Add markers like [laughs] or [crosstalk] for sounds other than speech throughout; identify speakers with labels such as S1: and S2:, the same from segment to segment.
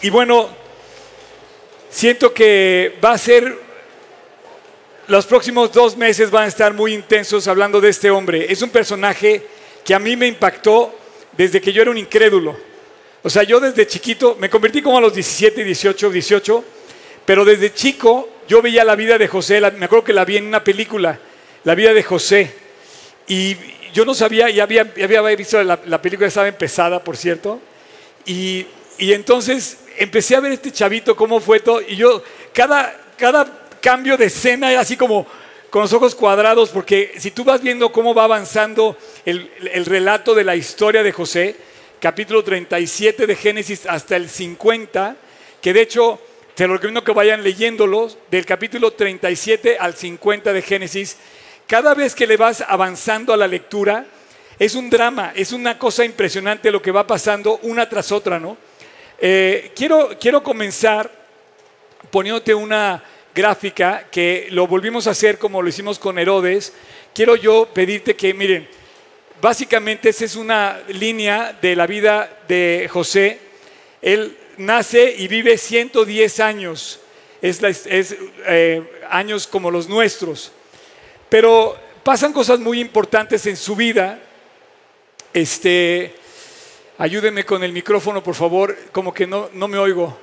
S1: Y bueno, siento que va a ser, los próximos dos meses van a estar muy intensos hablando de este hombre. Es un personaje que a mí me impactó desde que yo era un incrédulo. O sea, yo desde chiquito, me convertí como a los 17, 18, 18, pero desde chico yo veía la vida de José, me acuerdo que la vi en una película, la vida de José. Y yo no sabía, ya había, había visto la, la película, estaba empezada, por cierto. Y, y entonces empecé a ver este chavito cómo fue todo y yo cada, cada cambio de escena era así como con los ojos cuadrados porque si tú vas viendo cómo va avanzando el, el relato de la historia de José, capítulo 37 de Génesis hasta el 50, que de hecho te lo recomiendo que vayan leyéndolos, del capítulo 37 al 50 de Génesis, cada vez que le vas avanzando a la lectura, es un drama, es una cosa impresionante lo que va pasando una tras otra, ¿no? Eh, quiero, quiero comenzar poniéndote una gráfica que lo volvimos a hacer como lo hicimos con Herodes. Quiero yo pedirte que, miren, básicamente esa es una línea de la vida de José. Él nace y vive 110 años, es, es eh, años como los nuestros. Pero pasan cosas muy importantes en su vida. Este, Ayúdenme con el micrófono, por favor, como que no, no me oigo.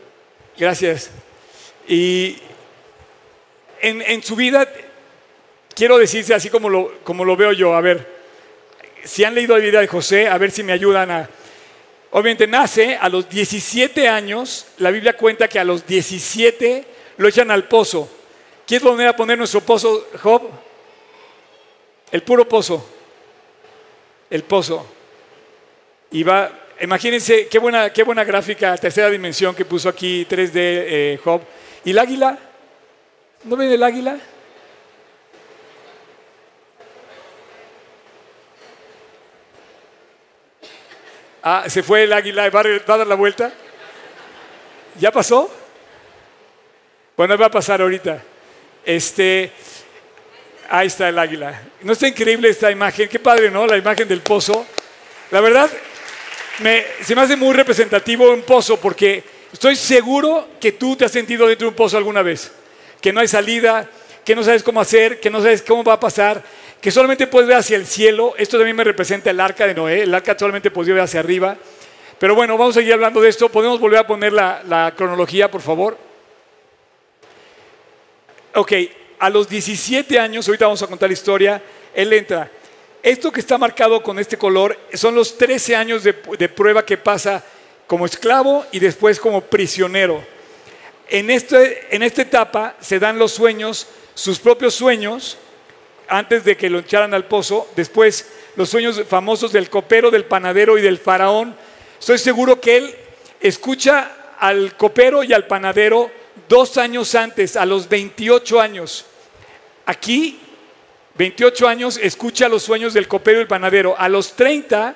S1: Gracias. Y en, su vida, quiero decirse así como lo, como lo veo yo, a ver, si han leído la vida de José, a ver si me ayudan a... Obviamente nace a los 17 años, la Biblia cuenta que a los 17 lo echan al pozo. ¿Quién volver a poner nuestro pozo, Job? El puro pozo. El pozo. Y va Imagínense qué buena, qué buena gráfica, tercera dimensión que puso aquí 3D eh, Job. ¿Y el águila? ¿No ven el águila? Ah, se fue el águila, ¿va a dar la vuelta? ¿Ya pasó? Bueno, va a pasar ahorita. Este, ahí está el águila. ¿No está increíble esta imagen? Qué padre, ¿no? La imagen del pozo. La verdad, se me hace muy representativo un pozo porque estoy seguro que tú te has sentido dentro de un pozo alguna vez, que no hay salida, que no sabes cómo hacer, que no sabes cómo va a pasar, que solamente puedes ver hacia el cielo. Esto también me representa el arca de Noé, el arca solamente puedes ver hacia arriba. Pero bueno, vamos a seguir hablando de esto. ¿Podemos volver a poner la, la cronología, por favor? Ok, a los 17 años, ahorita vamos a contar la historia, él entra. Esto que está marcado con este color son los 13 años de, prueba que pasa como esclavo y después como prisionero. En, este, en esta etapa se dan los sueños, sus propios sueños, antes de que lo echaran al pozo, después los sueños famosos del copero, del panadero y del faraón. Estoy seguro que él escucha al copero y al panadero dos años antes, a los 28 años. Aquí 28 años, escucha los sueños del copero y el panadero. A los 30,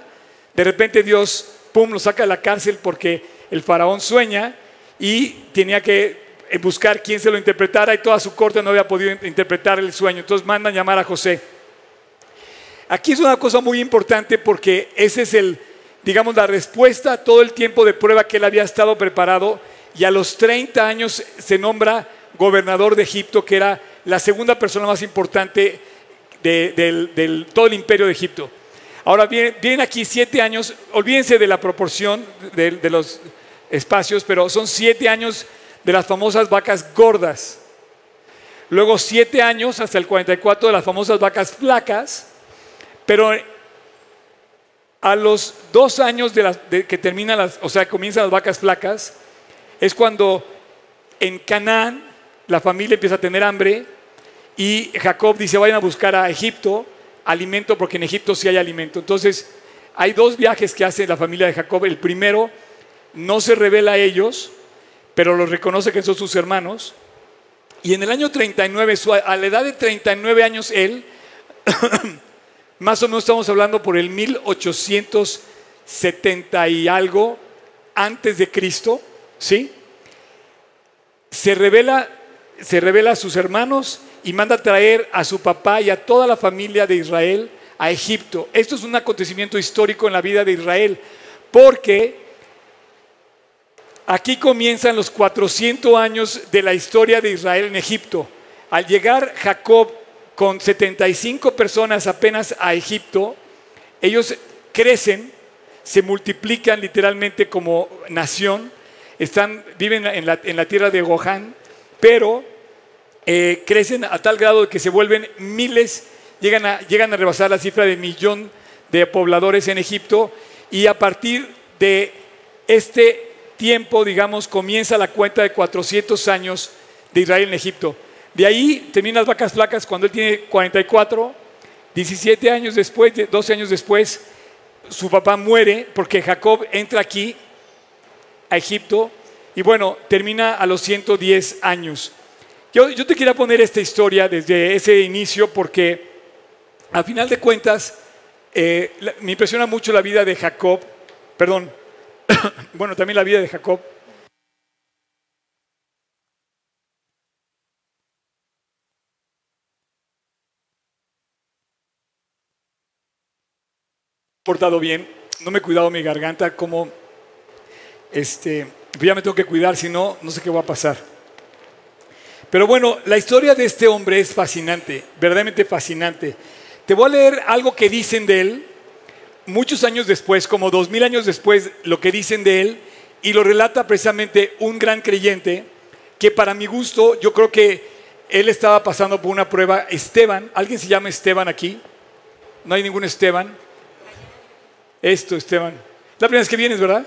S1: de repente Dios, pum, lo saca de la cárcel porque el faraón sueña y tenía que buscar quién se lo interpretara y toda su corte no había podido interpretar el sueño. Entonces mandan llamar a José. Aquí es una cosa muy importante porque ese es el, digamos, la respuesta a todo el tiempo de prueba que él había estado preparado y a los 30 años se nombra gobernador de Egipto, que era la segunda persona más importante del, todo el imperio de Egipto. Ahora vienen, aquí siete años, olvídense de la proporción de, de los espacios, pero son siete años de las famosas vacas gordas. Luego siete años hasta el 44 de las famosas vacas flacas, pero a los dos años de, las, que terminan las, o sea, comienzan las vacas flacas, es cuando en Canaán la familia empieza a tener hambre, y Jacob dice, vayan a buscar a Egipto alimento, porque en Egipto sí hay alimento. Entonces, hay dos viajes que hace la familia de Jacob. El primero no se revela a ellos, pero los reconoce que son sus hermanos. Y en el año 39, a la edad de 39 años, él, [coughs] más o menos estamos hablando por el 1870 y algo antes de Cristo, ¿sí? Se revela, se revela a sus hermanos y manda traer a su papá y a toda la familia de Israel a Egipto. Esto es un acontecimiento histórico en la vida de Israel, porque Aquí comienzan los 400 años de la historia de Israel en Egipto. Al llegar Jacob con 75 personas apenas a Egipto, ellos crecen, se multiplican literalmente como nación, están, viven en la, en la tierra de Gohan, pero eh, crecen a tal grado que se vuelven miles, llegan a, llegan a rebasar la cifra de millón de pobladores en Egipto y a partir de este tiempo, digamos, comienza la cuenta de 400 años de Israel en Egipto. De ahí terminan las vacas flacas cuando él tiene 44, 17 años después, 12 años después, su papá muere porque Jacob entra aquí a Egipto y bueno, termina a los 110 años. Yo, yo te quería poner esta historia desde ese inicio porque al final de cuentas eh, me impresiona mucho la vida de Jacob, perdón, [coughs] bueno, también la vida de Jacob. portado bien, no me he cuidado mi garganta, como este, ya me tengo que cuidar, si no, no sé qué va a pasar. Pero bueno, la historia de este hombre es fascinante, verdaderamente fascinante. Te voy a leer algo que dicen de él, muchos años después, como dos mil años después, lo que dicen de él, y lo relata precisamente un gran creyente, que para mi gusto, yo creo que él estaba pasando por una prueba. Esteban, ¿alguien se llama Esteban aquí? No hay ningún Esteban. Esto, Esteban. La primera vez que vienes, ¿verdad?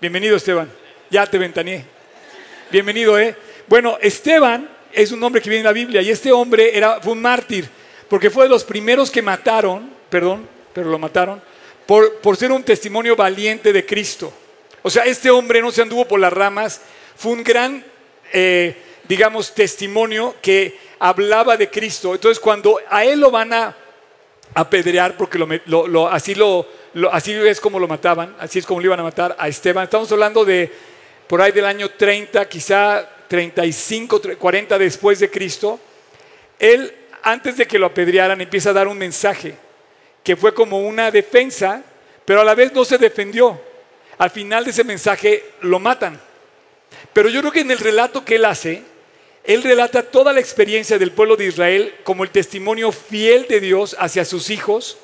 S1: Bienvenido, Esteban. Ya te ventaneé. Bienvenido, ¿eh? Bueno, Esteban es un nombre que viene en la Biblia y este hombre era, fue un mártir porque fue de los primeros que mataron, perdón, pero lo mataron, por, por ser un testimonio valiente de Cristo. O sea, este hombre no se anduvo por las ramas, fue un gran, eh, digamos, testimonio que hablaba de Cristo. Entonces, cuando a él lo van a apedrear, porque lo, así, lo, así es como lo mataban, así es como lo iban a matar a Esteban, estamos hablando de por ahí del año 30, quizá 35, 40 después de Cristo, él antes de que lo apedrearan, empieza a dar un mensaje que fue como una defensa, pero a la vez no se defendió. Al final de ese mensaje lo matan. Pero yo creo que en el relato que él hace, él relata toda la experiencia del pueblo de Israel como el testimonio fiel de Dios hacia sus hijos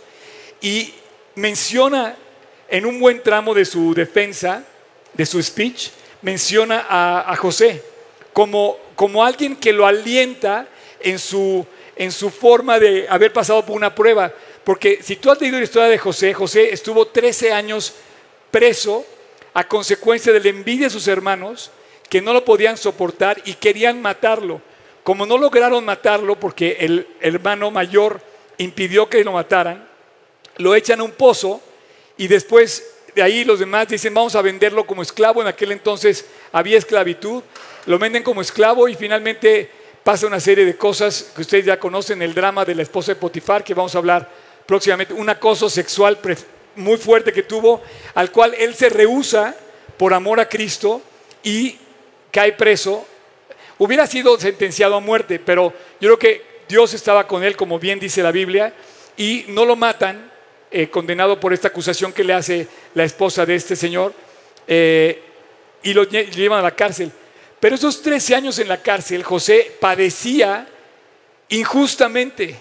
S1: y menciona en un buen tramo de su defensa, de su speech, menciona a, José como, alguien que lo alienta en su en su forma de haber pasado por una prueba. Porque si tú has leído la historia de José, José estuvo 13 años preso a consecuencia de la envidia de sus hermanos que no lo podían soportar y querían matarlo. Como no lograron matarlo porque el hermano mayor impidió que lo mataran, lo echan a un pozo y después de ahí los demás dicen vamos a venderlo como esclavo. En aquel entonces había esclavitud, lo venden como esclavo y finalmente pasa una serie de cosas que ustedes ya conocen, el drama de la esposa de Potifar, que vamos a hablar próximamente, un acoso sexual muy fuerte que tuvo, al cual él se rehúsa por amor a Cristo y cae preso. Hubiera sido sentenciado a muerte, pero yo creo que Dios estaba con él, como bien dice la Biblia, y no lo matan, eh, condenado por esta acusación que le hace la esposa de este señor, eh, y lo llevan a la cárcel. Pero esos 13 años en la cárcel, José padecía injustamente.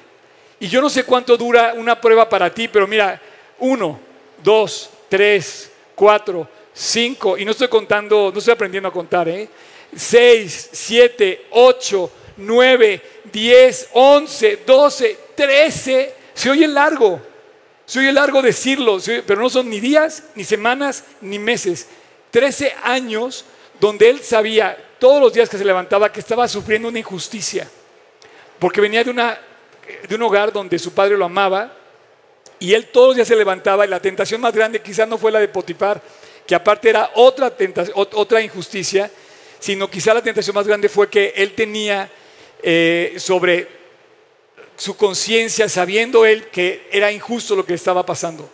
S1: Y yo no sé cuánto dura una prueba para ti, pero mira, uno, dos, tres, cuatro, cinco, y no estoy contando, no estoy aprendiendo a contar, ¿eh? Seis, siete, ocho, nueve, diez, once, doce, trece. Se oye largo, se oye largo decirlo, pero no son ni días, ni semanas, ni meses. Trece años donde él sabía todos los días que se levantaba que estaba sufriendo una injusticia, porque venía de, una, de un hogar donde su padre lo amaba y él todos los días se levantaba y la tentación más grande quizás no fue la de Potifar, que aparte era otra, otra injusticia, sino quizá la tentación más grande fue que él tenía eh, sobre su conciencia, sabiendo él que era injusto lo que estaba pasando.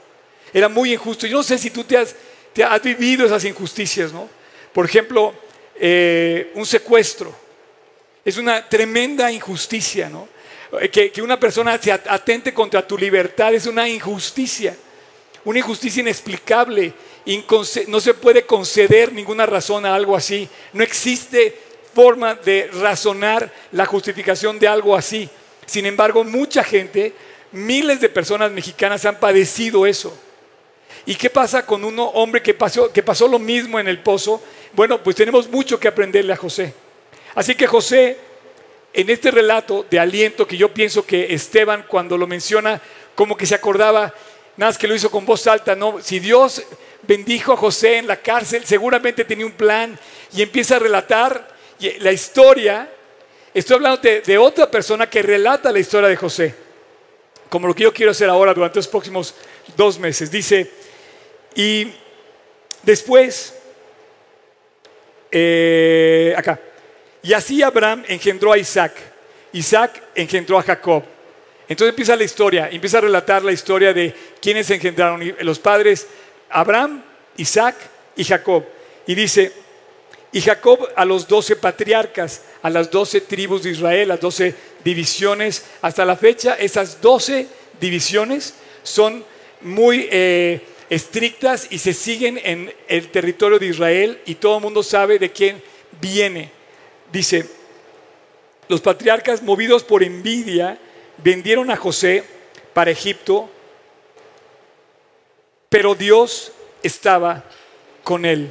S1: Era muy injusto. Yo no sé si tú te has, te has vivido esas injusticias, ¿no? Por ejemplo, eh, un secuestro. Es una tremenda injusticia, ¿no? Eh, que, una persona se atente contra tu libertad es una injusticia, una injusticia inexplicable no se puede conceder ninguna razón a algo así. No existe forma de razonar la justificación de algo así. Sin embargo, mucha gente, miles de personas mexicanas han padecido eso. ¿Y qué pasa con un hombre que pasó, que pasó lo mismo en el pozo? Bueno, pues tenemos mucho que aprenderle a José. Así que José, en este relato de aliento que yo pienso que Esteban cuando lo menciona, como que se acordaba, nada más que lo hizo con voz alta, ¿no? Si Dios bendijo a José en la cárcel, seguramente tenía un plan y empieza a relatar la historia. Estoy hablando de, otra persona que relata la historia de José, como lo que yo quiero hacer ahora durante los próximos dos meses. Dice, y después, eh, acá, y así Abraham engendró a Isaac, Isaac engendró a Jacob. Entonces empieza la historia, empieza a relatar la historia de quienes engendraron los padres, Abraham, Isaac y Jacob. Y dice, y Jacob a los doce patriarcas, a las doce tribus de Israel, las doce divisiones, hasta la fecha esas doce divisiones son muy eh, estrictas y se siguen en el territorio de Israel y todo el mundo sabe de quién viene. Dice, los patriarcas movidos por envidia vendieron a José para Egipto, pero Dios estaba con él.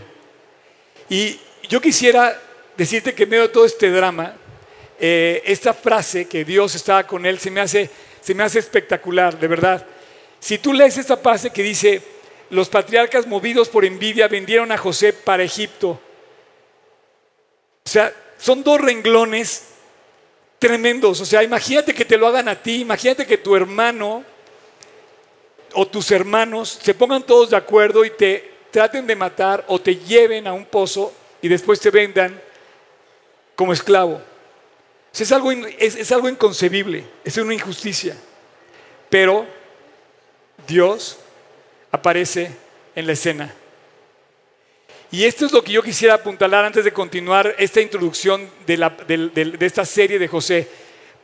S1: Y yo quisiera decirte que en medio de todo este drama, eh, esta frase que Dios estaba con él se me, hace, se me hace espectacular, de verdad. Si tú lees esta frase que dice, los patriarcas movidos por envidia vendieron a José para Egipto. O sea, son dos renglones tremendos. O sea, imagínate que te lo hagan a ti, imagínate que tu hermano o tus hermanos se pongan todos de acuerdo y te traten de matar o te lleven a un pozo y después te vendan como esclavo. Es algo, es algo inconcebible, es una injusticia. Pero Dios aparece en la escena. Y esto es lo que yo quisiera apuntalar antes de continuar esta introducción de, esta serie de José.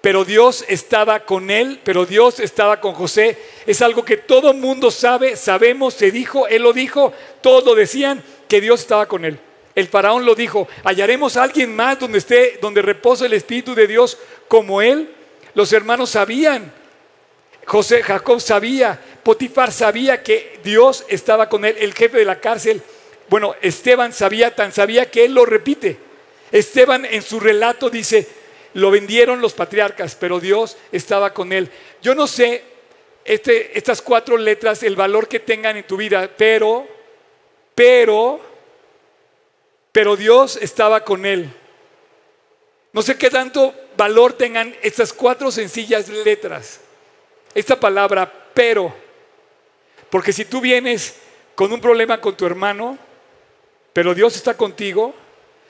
S1: Pero Dios estaba con él, pero Dios estaba con José. Es algo que todo mundo sabe, sabemos, se dijo, él lo dijo, todos lo decían, que Dios estaba con él. El faraón lo dijo, hallaremos a alguien más donde esté, donde reposa el Espíritu de Dios como él. Los hermanos sabían, José, Jacob sabía, Potifar sabía que Dios estaba con él, el jefe de la cárcel bueno, Esteban sabía, tan sabía que él lo repite. Esteban en su relato dice, lo vendieron los patriarcas, pero Dios estaba con él. Yo no sé este, estas cuatro letras, el valor que tengan en tu vida, pero, pero, pero Dios estaba con él. No sé qué tanto valor tengan estas cuatro sencillas letras. Esta palabra, pero. Porque si tú vienes con un problema con tu hermano, pero Dios está contigo.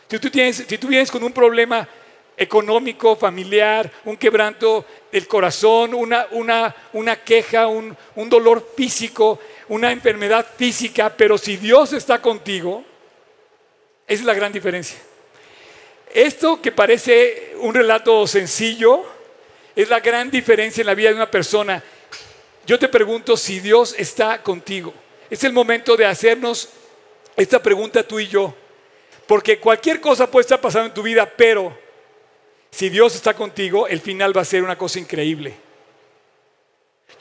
S1: Si tú, tienes, si tú vienes con un problema económico, familiar, un quebranto del corazón, una, una, una queja, un, un dolor físico, una enfermedad física, pero si Dios está contigo, esa es la gran diferencia. Esto que parece un relato sencillo, es la gran diferencia en la vida de una persona. Yo te pregunto si Dios está contigo. Es el momento de hacernos esta pregunta tú y yo. Porque cualquier cosa puede estar pasando en tu vida, pero si Dios está contigo, el final va a ser una cosa increíble.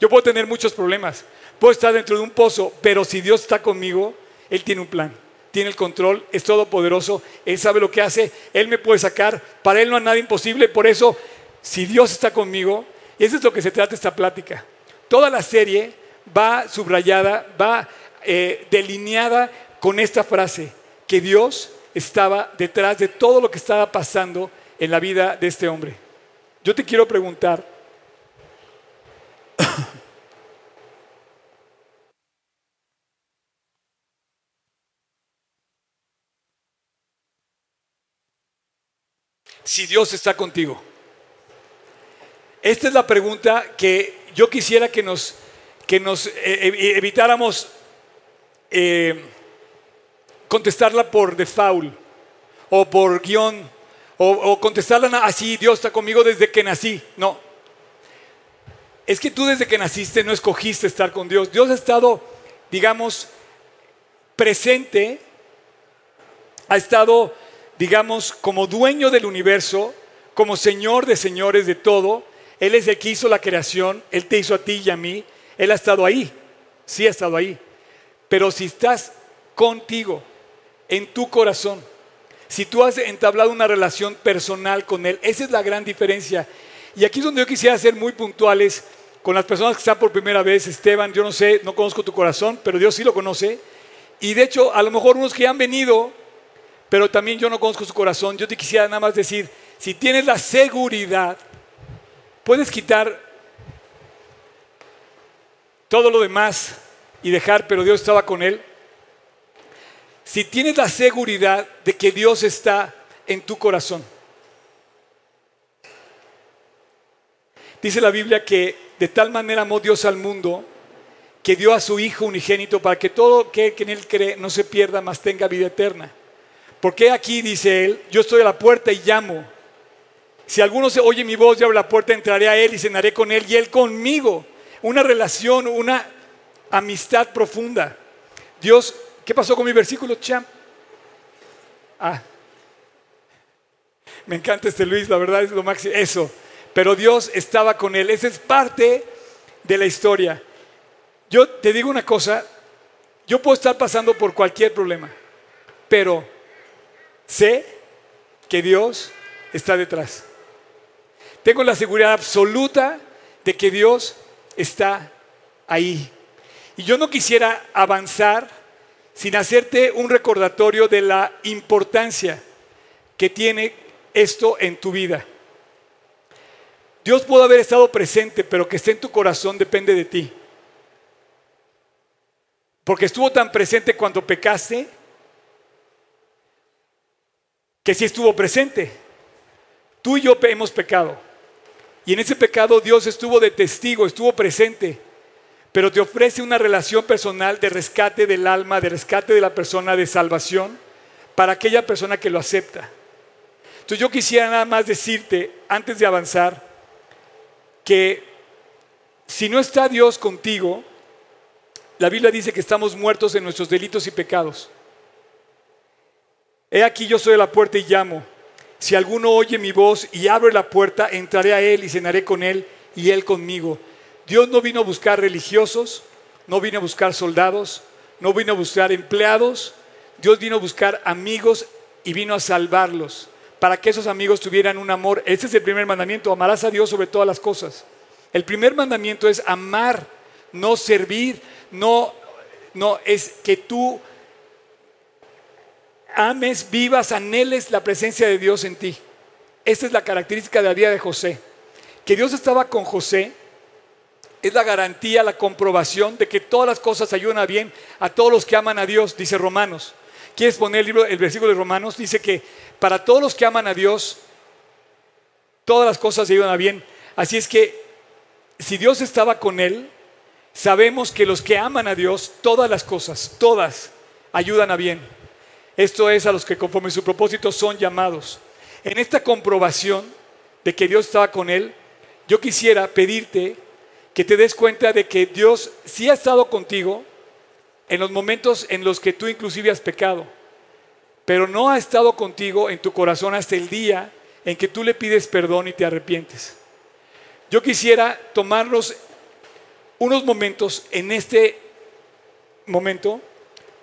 S1: Yo puedo tener muchos problemas, puedo estar dentro de un pozo, pero si Dios está conmigo, Él tiene un plan, tiene el control, es todopoderoso, Él sabe lo que hace, Él me puede sacar, para Él no hay nada imposible, por eso, si Dios está conmigo, eso es lo que se trata esta plática. Toda la serie va subrayada, va eh, delineada con esta frase, que Dios estaba detrás de todo lo que estaba pasando en la vida de este hombre. Yo te quiero preguntar, [coughs] si Dios está contigo. Esta es la pregunta que yo quisiera que nos, que nos eh, eh, evitáramos eh, contestarla por default o por guion o, contestarla así, Dios está conmigo desde que nací. No. Es que tú desde que naciste no escogiste estar con Dios. Dios ha estado, digamos, presente, ha estado, digamos, como dueño del universo, como Señor de señores de todo. Él es el que hizo la creación, Él te hizo a ti y a mí, Él ha estado ahí, sí ha estado ahí. Pero si estás contigo, en tu corazón, si tú has entablado una relación personal con Él, esa es la gran diferencia. Y aquí es donde yo quisiera ser muy puntuales con las personas que están por primera vez. Esteban, yo no sé, no conozco tu corazón, pero Dios sí lo conoce. Y de hecho, a lo mejor unos que han venido, pero también yo no conozco su corazón, yo te quisiera nada más decir, si tienes la seguridad, puedes quitar todo lo demás y dejar, pero Dios estaba con él. Si tienes la seguridad de que Dios está en tu corazón. Dice la Biblia que de tal manera amó Dios al mundo que dio a su Hijo unigénito para que todo que en Él cree no se pierda, mas tenga vida eterna. Porque aquí dice Él, yo estoy a la puerta y llamo. Si alguno se oye mi voz y abre la puerta, entraré a Él y cenaré con Él y Él conmigo. Una relación, una amistad profunda. Dios, ¿qué pasó con mi versículo, champ? Ah, me encanta este Luis, la verdad es lo máximo. Eso, pero Dios estaba con él. Esa es parte de la historia. Yo te digo una cosa, yo puedo estar pasando por cualquier problema, pero sé que Dios está detrás. Tengo la seguridad absoluta de que Dios está ahí. Y yo no quisiera avanzar sin hacerte un recordatorio de la importancia que tiene esto en tu vida. Dios pudo haber estado presente, pero que esté en tu corazón depende de ti. Porque estuvo tan presente cuando pecaste, que sí estuvo presente. Tú y yo hemos pecado. Y en ese pecado Dios estuvo de testigo, estuvo presente. Pero te ofrece una relación personal de rescate del alma, de rescate de la persona, de salvación, para aquella persona que lo acepta. Entonces yo quisiera nada más decirte, antes de avanzar, que si no está Dios contigo, la Biblia dice que estamos muertos en nuestros delitos y pecados. He aquí yo soy la puerta y llamo. Si alguno oye mi voz y abre la puerta, entraré a él y cenaré con él y él conmigo. Dios no vino a buscar religiosos, no vino a buscar soldados, no vino a buscar empleados. Dios vino a buscar amigos y vino a salvarlos para que esos amigos tuvieran un amor. Ese es el primer mandamiento, amarás a Dios sobre todas las cosas. El primer mandamiento es amar, no servir, no, no es que tú ames, vivas, anheles la presencia de Dios en ti. Esta es la característica de la vida de José. Que Dios estaba con José es la garantía, la comprobación de que todas las cosas ayudan a bien a todos los que aman a Dios, dice Romanos. ¿Quieres poner el, libro, el versículo de Romanos? Dice que para todos los que aman a Dios, todas las cosas ayudan a bien. Así es que si Dios estaba con él, sabemos que los que aman a Dios, todas las cosas, todas, ayudan a bien. Esto es a los que conforme su propósito son llamados. En esta comprobación de que Dios estaba con él, yo quisiera pedirte que te des cuenta de que Dios sí ha estado contigo en los momentos en los que tú inclusive has pecado, pero no ha estado contigo en tu corazón hasta el día en que tú le pides perdón y te arrepientes. Yo quisiera tomarlos unos momentos en este momento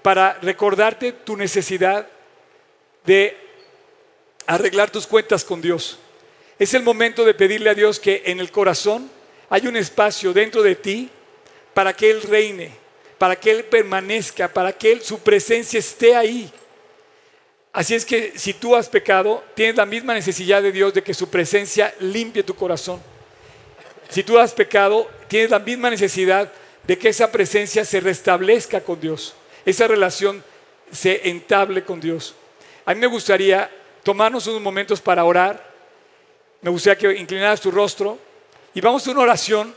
S1: para recordarte tu necesidad de arreglar tus cuentas con Dios. Es el momento de pedirle a Dios que en el corazón haya un espacio dentro de ti para que Él reine, para que Él permanezca, para que Él, su presencia esté ahí. Así es que si tú has pecado, tienes la misma necesidad de Dios de que su presencia limpie tu corazón. Si tú has pecado, tienes la misma necesidad de que esa presencia se restablezca con Dios esa relación se entable con Dios. A mí me gustaría tomarnos unos momentos para orar. Me gustaría que inclinaras tu rostro y vamos a una oración.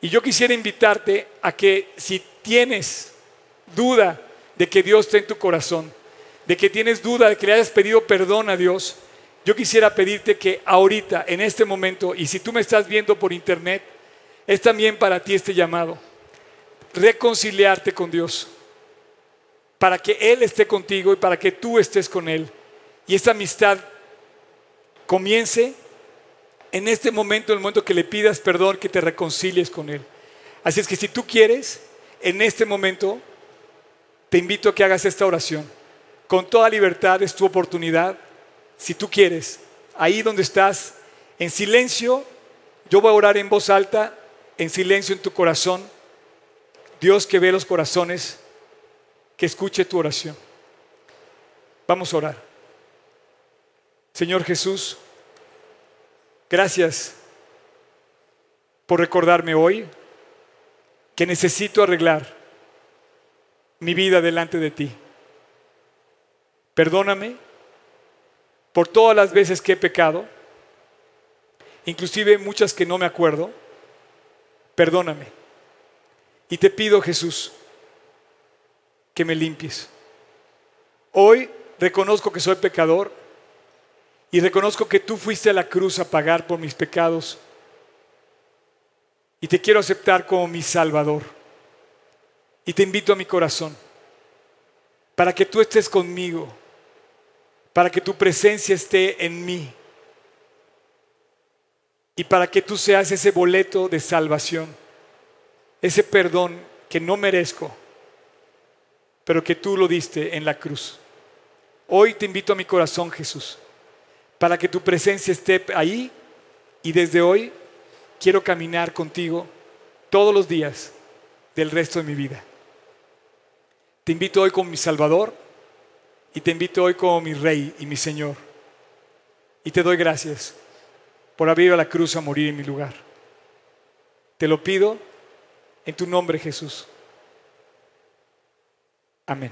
S1: Y yo quisiera invitarte a que si tienes duda de que Dios está en tu corazón, de que tienes duda de que le hayas pedido perdón a Dios, yo quisiera pedirte que ahorita, en este momento, y si tú me estás viendo por internet, es también para ti este llamado, reconciliarte con Dios para que Él esté contigo y para que tú estés con Él. Y esta amistad comience en este momento, en el momento que le pidas perdón, que te reconcilies con Él. Así es que si tú quieres, en este momento, te invito a que hagas esta oración. Con toda libertad es tu oportunidad. Si tú quieres, ahí donde estás, en silencio, yo voy a orar en voz alta, en silencio en tu corazón. Dios que ve los corazones, que escuche tu oración. Vamos a orar. Señor Jesús, gracias por recordarme hoy que necesito arreglar mi vida delante de ti. Perdóname por todas las veces que he pecado, inclusive muchas que no me acuerdo. Perdóname. Y te pido, Jesús, que me limpies. Hoy reconozco que soy pecador y reconozco que tú fuiste a la cruz a pagar por mis pecados y te quiero aceptar como mi Salvador. Y te invito a mi corazón para que tú estés conmigo, para que tu presencia esté en mí y para que tú seas ese boleto de salvación, ese perdón que no merezco, pero que tú lo diste en la cruz. Hoy te invito a mi corazón, Jesús para que tu presencia esté ahí y desde hoy quiero caminar contigo todos los días del resto de mi vida. Te invito hoy como mi Salvador y te invito hoy como mi Rey y mi Señor. Y te doy gracias por haber ido a la cruz a morir en mi lugar. Te lo pido en tu nombre, Jesús. Amén.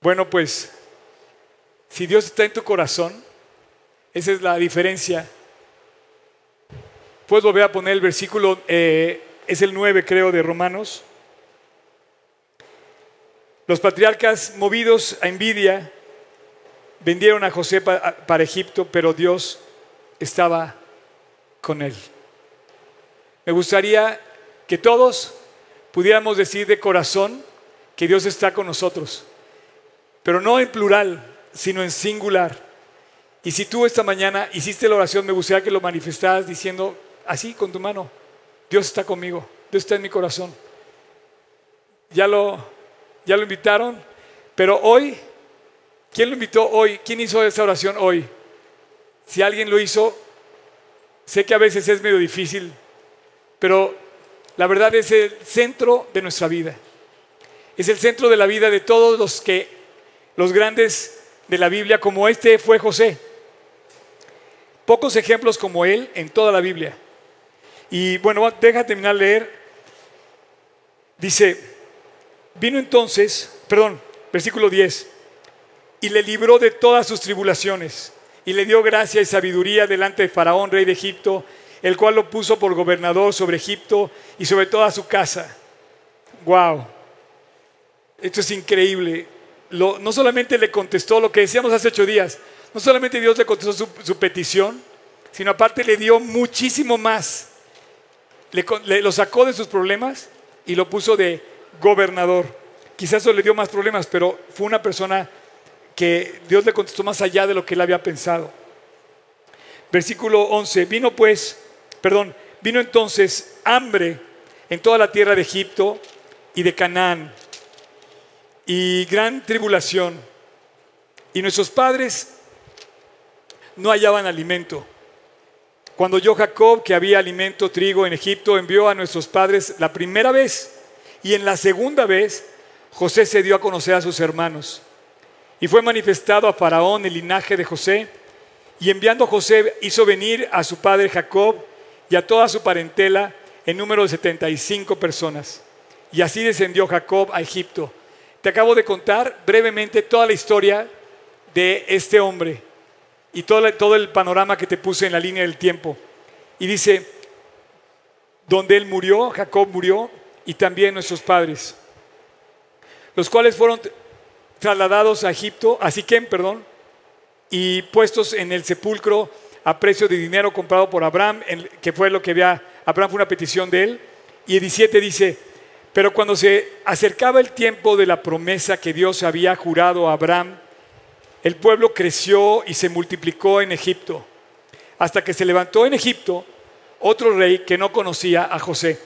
S1: Bueno, pues si Dios está en tu corazón, esa es la diferencia. Puedes volver a poner el versículo, eh, es el 9 creo de Romanos. Los patriarcas movidos a envidia vendieron a José para Egipto, pero Dios estaba con él. Me gustaría que todos pudiéramos decir de corazón que Dios está con nosotros, pero no en plural, sino en singular. Y si tú esta mañana hiciste la oración, me gustaría que lo manifestaras diciendo así con tu mano, Dios está conmigo, Dios está en mi corazón. Ya lo, ya lo invitaron, pero hoy, ¿quién lo invitó hoy? ¿Quién hizo esa oración hoy? Si alguien lo hizo, sé que a veces es medio difícil, pero la verdad es el centro de nuestra vida. Es el centro de la vida de todos los que, los grandes de la Biblia como este fue José. Pocos ejemplos como él en toda la Biblia. Y bueno, deja terminar leer. Dice, vino entonces, perdón, versículo 10, y le libró de todas sus tribulaciones, y le dio gracia y sabiduría delante de Faraón, rey de Egipto, el cual lo puso por gobernador sobre Egipto y sobre toda su casa. Wow, esto es increíble no solamente le contestó lo que decíamos hace ocho días, no solamente Dios le contestó su, petición, sino aparte le dio muchísimo más. Le, lo sacó de sus problemas y lo puso de gobernador. Quizás eso le dio más problemas, pero fue una persona que Dios le contestó más allá de lo que él había pensado. Versículo 11, vino pues, perdón, vino entonces hambre en toda la tierra de Egipto y de Canaán y gran tribulación. Y nuestros padres no hallaban alimento. Cuando yo Jacob, que había alimento, trigo en Egipto, envió a nuestros padres la primera vez y en la segunda vez José se dio a conocer a sus hermanos. Y fue manifestado a Faraón el linaje de José. Y enviando a José hizo venir a su padre Jacob y a toda su parentela en número de 75 personas. Y así descendió Jacob a Egipto te acabo de contar brevemente toda la historia de este hombre y todo, todo el panorama que te puse en la línea del tiempo. Y dice, donde él murió, Jacob murió, y también nuestros padres, los cuales fueron trasladados a Egipto, a Siquem, perdón, y puestos en el sepulcro a precio de dinero comprado por Abraham, que fue lo que había, Abraham fue una petición de él. Y el 17 dice, Pero cuando se acercaba el tiempo de la promesa que Dios había jurado a Abraham, el pueblo creció y se multiplicó en Egipto, hasta que se levantó en Egipto otro rey que no conocía a José.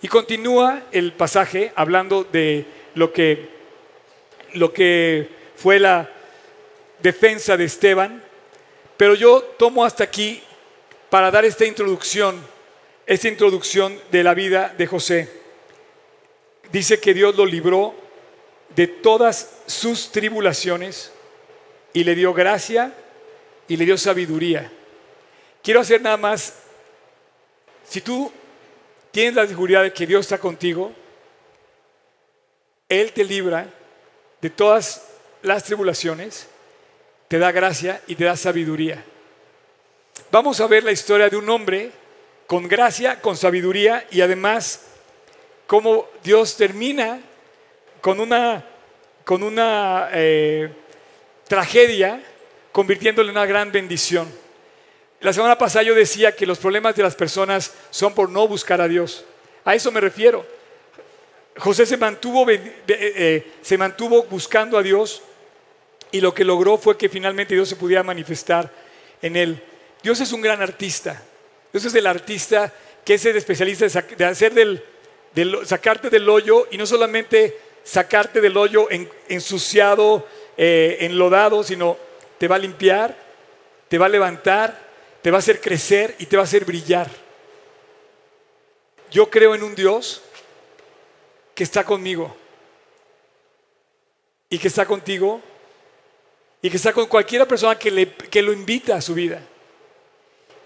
S1: Y continúa el pasaje hablando de lo que, lo que fue la defensa de Esteban, pero yo tomo hasta aquí para dar esta introducción, esta introducción de la vida de José dice que Dios lo libró de todas sus tribulaciones y le dio gracia y le dio sabiduría. Quiero hacer nada más, si tú tienes la seguridad de que Dios está contigo, Él te libra de todas las tribulaciones, te da gracia y te da sabiduría. Vamos a ver la historia de un hombre con gracia, con sabiduría y además cómo Dios termina con una, con una eh, tragedia convirtiéndole en una gran bendición. La semana pasada yo decía que los problemas de las personas son por no buscar a Dios. A eso me refiero. José se mantuvo, eh, se mantuvo buscando a Dios y lo que logró fue que finalmente Dios se pudiera manifestar en él. Dios es un gran artista. Dios es el artista que es el especialista de hacer del, sacarte del hoyo y no solamente sacarte del hoyo ensuciado, eh, enlodado, sino te va a limpiar, te va a levantar, te va a hacer crecer y te va a hacer brillar. Yo creo en un Dios que está conmigo y que está contigo y que está con cualquier persona que, le, que lo invita a su vida.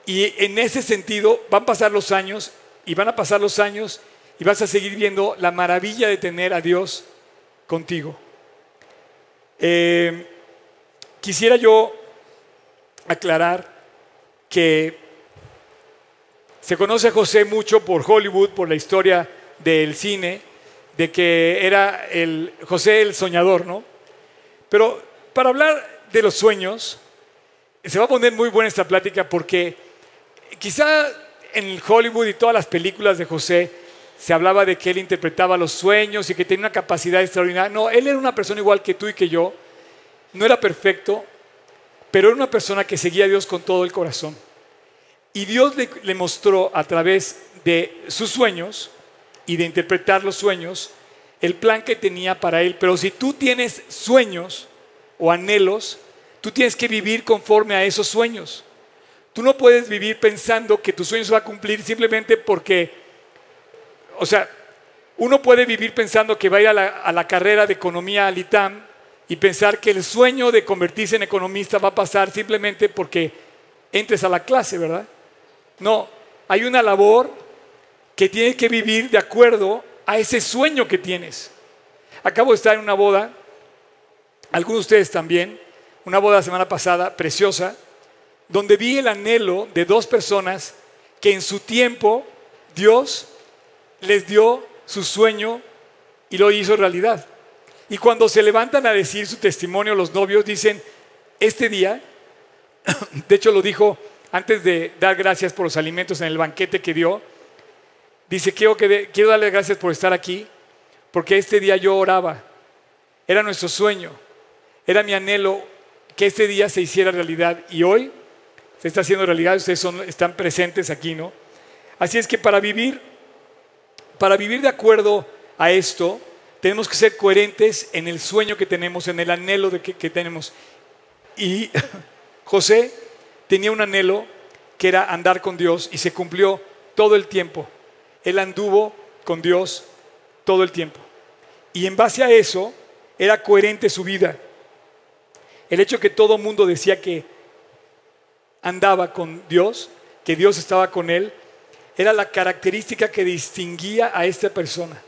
S1: Y en ese sentido van a pasar los años y van a pasar los años y vas a seguir viendo la maravilla de tener a Dios contigo. Eh, quisiera yo aclarar que se conoce a José mucho por Hollywood, por la historia del cine, de que era el José el soñador, ¿no? Pero para hablar de los sueños, se va a poner muy buena esta plática porque quizá en Hollywood y todas las películas de José se hablaba de que él interpretaba los sueños y que tenía una capacidad extraordinaria. No, él era una persona igual que tú y que yo. No era perfecto, pero era una persona que seguía a Dios con todo el corazón. Y Dios le, mostró a través de sus sueños y de interpretar los sueños el plan que tenía para él. Pero si tú tienes sueños o anhelos, tú tienes que vivir conforme a esos sueños. Tú no puedes vivir pensando que tu sueño se va a cumplir simplemente porque o sea, uno puede vivir pensando que va a ir a la, carrera de economía al ITAM y pensar que el sueño de convertirse en economista va a pasar simplemente porque entres a la clase, ¿verdad? No, hay una labor que tienes que vivir de acuerdo a ese sueño que tienes. Acabo de estar en una boda, algunos de ustedes también, una boda la semana pasada, preciosa, donde vi el anhelo de dos personas que en su tiempo Dios les dio su sueño y lo hizo realidad. Y cuando se levantan a decir su testimonio, los novios dicen, este día, [clears throat] de hecho lo dijo antes de dar gracias por los alimentos en el banquete que dio, dice, quiero, que quiero darle gracias por estar aquí, porque este día yo oraba, era nuestro sueño, era mi anhelo que este día se hiciera realidad y hoy se está haciendo realidad, ustedes son, están presentes aquí, ¿no? Así es que para vivir para vivir de acuerdo a esto, tenemos que ser coherentes en el sueño que tenemos, en el anhelo que tenemos. Y [laughs] José tenía un anhelo que era andar con Dios y se cumplió todo el tiempo. Él anduvo con Dios todo el tiempo. Y en base a eso era coherente su vida. El hecho que todo mundo decía que andaba con Dios, que Dios estaba con él, era la característica que distinguía a esta persona.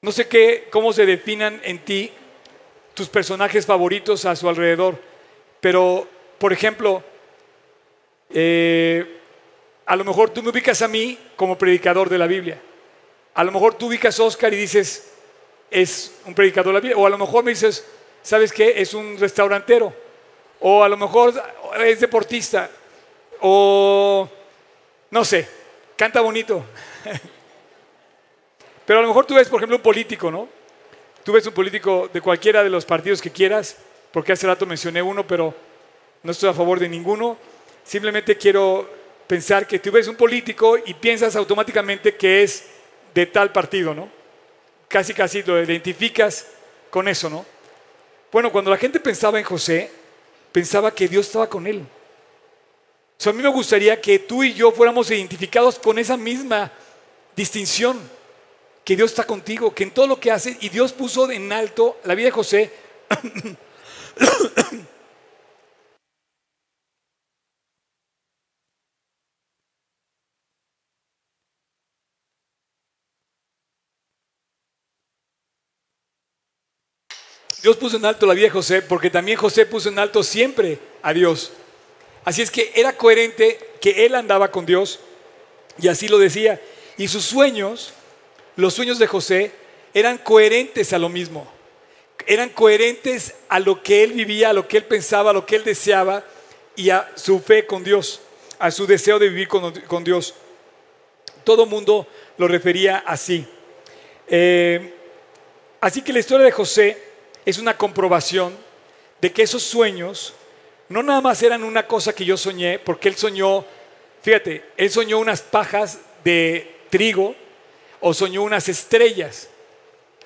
S1: No sé qué, cómo se definan en ti tus personajes favoritos a su alrededor, pero, por ejemplo, eh, a lo mejor tú me ubicas a mí como predicador de la Biblia. A lo mejor tú ubicas a Oscar y dices, es un predicador de la Biblia. O a lo mejor me dices, ¿sabes qué? Es un restaurantero. O a lo mejor es deportista o no sé, canta bonito. [laughs] Pero a lo mejor tú ves, por ejemplo, un político, ¿no? Tú ves un político de cualquiera de los partidos que quieras, porque hace rato mencioné uno, pero no estoy a favor de ninguno. Simplemente quiero pensar que tú ves un político y piensas automáticamente que es de tal partido, ¿no? Casi, casi lo identificas con eso, ¿no? Bueno, cuando la gente pensaba en José, pensaba que Dios estaba con él. O sea, a mí me gustaría que tú y yo fuéramos identificados con esa misma distinción, que Dios está contigo, que en todo lo que haces, y Dios puso en alto la vida de José. [coughs] [coughs] Dios puso en alto la vida de José porque también José puso en alto siempre a Dios. Así es que era coherente que él andaba con Dios y así lo decía. Y sus sueños, los sueños de José, eran coherentes a lo mismo. Eran coherentes a lo que él vivía, a lo que él pensaba, a lo que él deseaba y a su fe con Dios, a su deseo de vivir con, Dios. Todo mundo lo refería así. Eh, así que la historia de José es una comprobación de que esos sueños no nada más eran una cosa que yo soñé, porque él soñó, fíjate, él soñó unas pajas de trigo o soñó unas estrellas,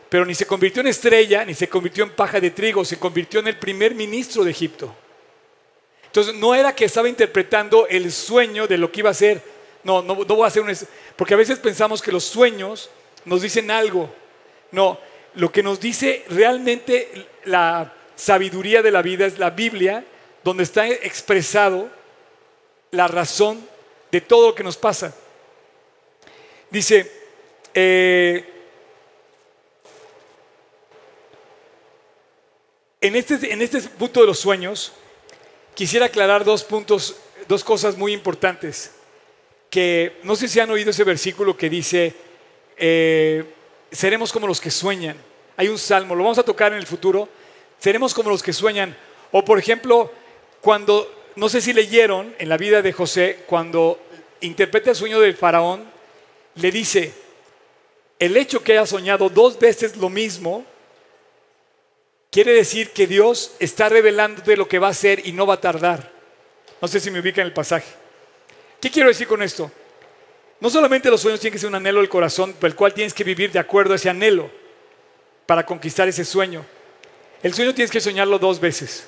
S1: pero ni se convirtió en estrella, ni se convirtió en paja de trigo, se convirtió en el primer ministro de Egipto. Entonces no era que estaba interpretando el sueño de lo que iba a ser, no, no, no voy a hacer un... Porque a veces pensamos que los sueños nos dicen algo. No, lo que nos dice realmente la sabiduría de la vida es la Biblia, donde está expresado la razón de todo lo que nos pasa. Dice, eh, en, este, en este punto de los sueños, quisiera aclarar dos puntos, dos cosas muy importantes. Que no sé si han oído ese versículo que dice, eh, seremos como los que sueñan. Hay un salmo, lo vamos a tocar en el futuro. Seremos como los que sueñan. O por ejemplo, cuando, no sé si leyeron en la vida de José, cuando interpreta el sueño del faraón, le dice, el hecho que haya soñado dos veces lo mismo, quiere decir que Dios está revelando de lo que va a hacer y no va a tardar. No sé si me ubica en el pasaje. ¿Qué quiero decir con esto? No solamente los sueños tienen que ser un anhelo del corazón, por el cual tienes que vivir de acuerdo a ese anhelo para conquistar ese sueño. El sueño tienes que soñarlo dos veces.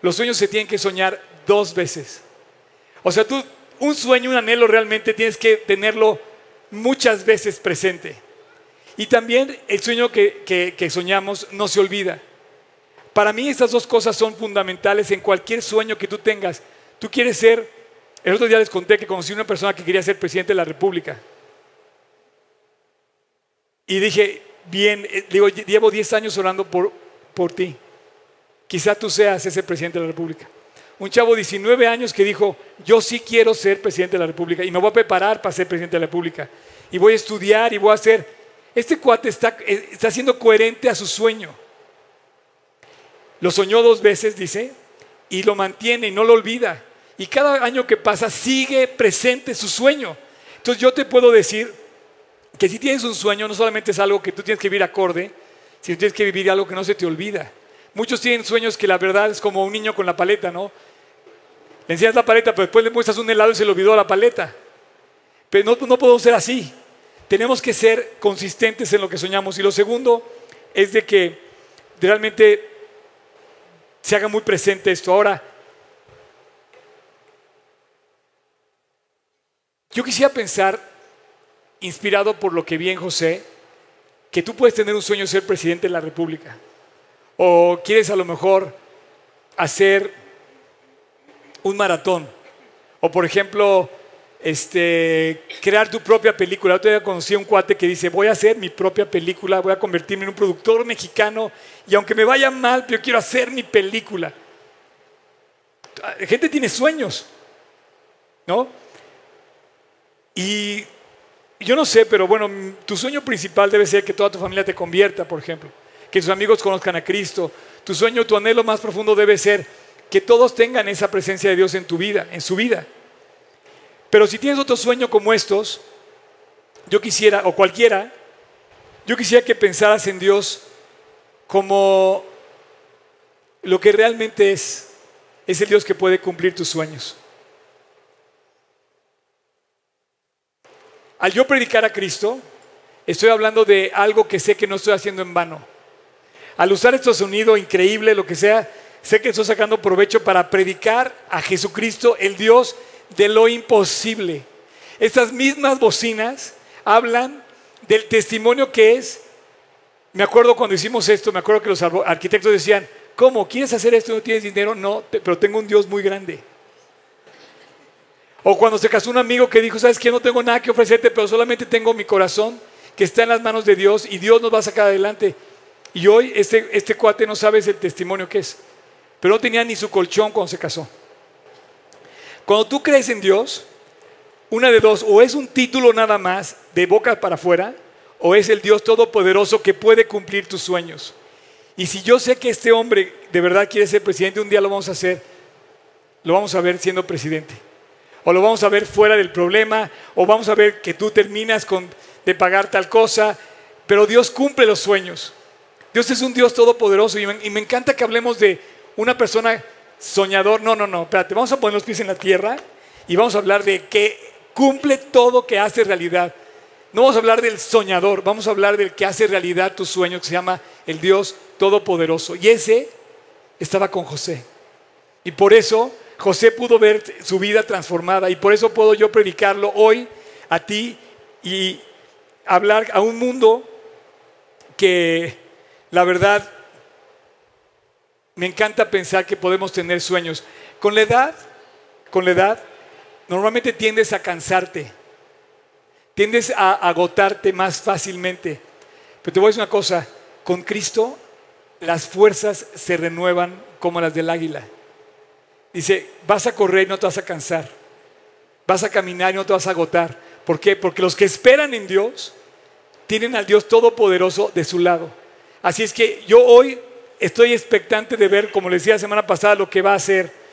S1: Los sueños se tienen que soñar dos veces. O sea, tú, un sueño, un anhelo realmente tienes que tenerlo muchas veces presente. Y también el sueño que, que soñamos no se olvida. Para mí estas dos cosas son fundamentales en cualquier sueño que tú tengas. Tú quieres ser, el otro día les conté que conocí una persona que quería ser presidente de la República. Y dije, bien, eh, digo, llevo 10 años orando por, por ti. Quizá tú seas ese presidente de la República. Un chavo de 19 años que dijo, yo sí quiero ser presidente de la República y me voy a preparar para ser presidente de la República. Y voy a estudiar y voy a hacer... Este cuate está, eh, está siendo coherente a su sueño. Lo soñó dos veces, dice, y lo mantiene y no lo olvida. Y cada año que pasa sigue presente su sueño. Entonces yo te puedo decir, que si tienes un sueño no solamente es algo que tú tienes que vivir acorde, sino tienes que vivir algo que no se te olvida. Muchos tienen sueños que la verdad es como un niño con la paleta, ¿no? Le enseñas la paleta, pero después le muestras un helado y se le olvidó la paleta. Pero no, no podemos ser así. Tenemos que ser consistentes en lo que soñamos. Y lo segundo es de que realmente se haga muy presente esto. Ahora, yo quisiera pensar inspirado por lo que vi en José, que tú puedes tener un sueño ser presidente de la República. O quieres a lo mejor hacer un maratón. O por ejemplo, este, crear tu propia película. Yo conocí a un cuate que dice, voy a hacer mi propia película, voy a convertirme en un productor mexicano y aunque me vaya mal, yo quiero hacer mi película. La gente tiene sueños, ¿no? Y yo no sé, pero bueno, tu sueño principal debe ser que toda tu familia te convierta, por ejemplo, que tus amigos conozcan a Cristo. Tu sueño, tu anhelo más profundo debe ser que todos tengan esa presencia de Dios en tu vida, en su vida. Pero si tienes otro sueño como estos, yo quisiera, o cualquiera, Yo quisiera que pensaras en Dios como lo que realmente es. Es el Dios que puede cumplir tus sueños. Al yo predicar a Cristo, estoy hablando de algo que sé que no estoy haciendo en vano. Al usar estos sonido increíble, lo que sea, sé que estoy sacando provecho para predicar a Jesucristo, el Dios de lo imposible. Estas mismas bocinas hablan del testimonio que es. Me acuerdo cuando hicimos esto, me acuerdo que los arquitectos decían, ¿cómo? ¿Quieres hacer esto no tienes dinero? No, pero tengo un Dios muy grande. O cuando se casó un amigo que dijo, ¿sabes qué? No tengo nada que ofrecerte, pero solamente tengo mi corazón que está en las manos de Dios y Dios nos va a sacar adelante. Y hoy este, este cuate no sabe el testimonio que es, pero no tenía ni su colchón cuando se casó. Cuando tú crees en Dios, una de dos, o es un título nada más de boca para afuera, o es el Dios todopoderoso que puede cumplir tus sueños. Y si yo sé que este hombre de verdad quiere ser presidente, un día lo vamos a hacer, lo vamos a ver siendo presidente. O lo vamos a ver fuera del problema, o vamos a ver que tú terminas de pagar tal cosa, pero Dios cumple los sueños. Dios es un Dios todopoderoso y me, y me encanta que hablemos de una persona soñador. No, no, no, espérate, vamos a poner los pies en la tierra y vamos a hablar de que cumple todo que hace realidad. No vamos a hablar del soñador, vamos a hablar del que hace realidad tu sueño, que se llama el Dios Todopoderoso. Y ese estaba con José. Y por eso José pudo ver su vida transformada y por eso puedo yo predicarlo hoy a ti y hablar a un mundo que la verdad me encanta pensar que podemos tener sueños. Con la edad, con la edad, normalmente tiendes a cansarte, tiendes a agotarte más fácilmente. Pero te voy a decir una cosa, con Cristo las fuerzas se renuevan como las del águila. Dice, vas a correr y no te vas a cansar, vas a caminar y no te vas a agotar. ¿Por qué? Porque los que esperan en Dios tienen al Dios Todopoderoso de su lado. Así es que yo hoy estoy expectante de ver, como les decía la semana pasada, lo que va a hacer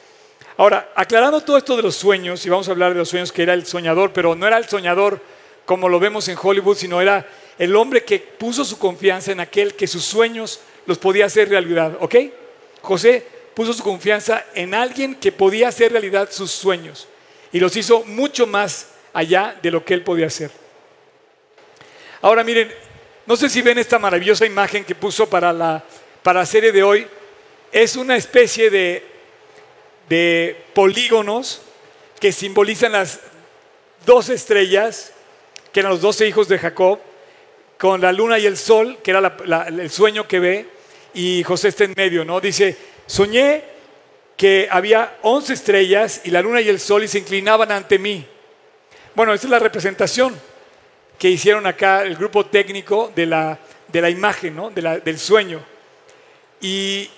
S1: Ahora, aclarando todo esto de los sueños, y vamos a hablar de los sueños que era el soñador, pero no era el soñador como lo vemos en Hollywood, sino era el hombre que puso su confianza en aquel que sus sueños los podía hacer realidad, ¿ok? José puso su confianza en alguien que podía hacer realidad sus sueños y los hizo mucho más allá de lo que él podía hacer. Ahora miren, no sé si ven esta maravillosa imagen que puso para la, para la serie de hoy. Es una especie de de polígonos que simbolizan las dos estrellas, que eran los doce hijos de Jacob, con la luna y el sol, que era el sueño que ve, y José está en medio, ¿no? Dice, soñé que había once estrellas y la luna y el sol y se inclinaban ante mí. Bueno, esa es la representación que hicieron acá el grupo técnico de la, de la imagen, ¿no? del sueño. Y,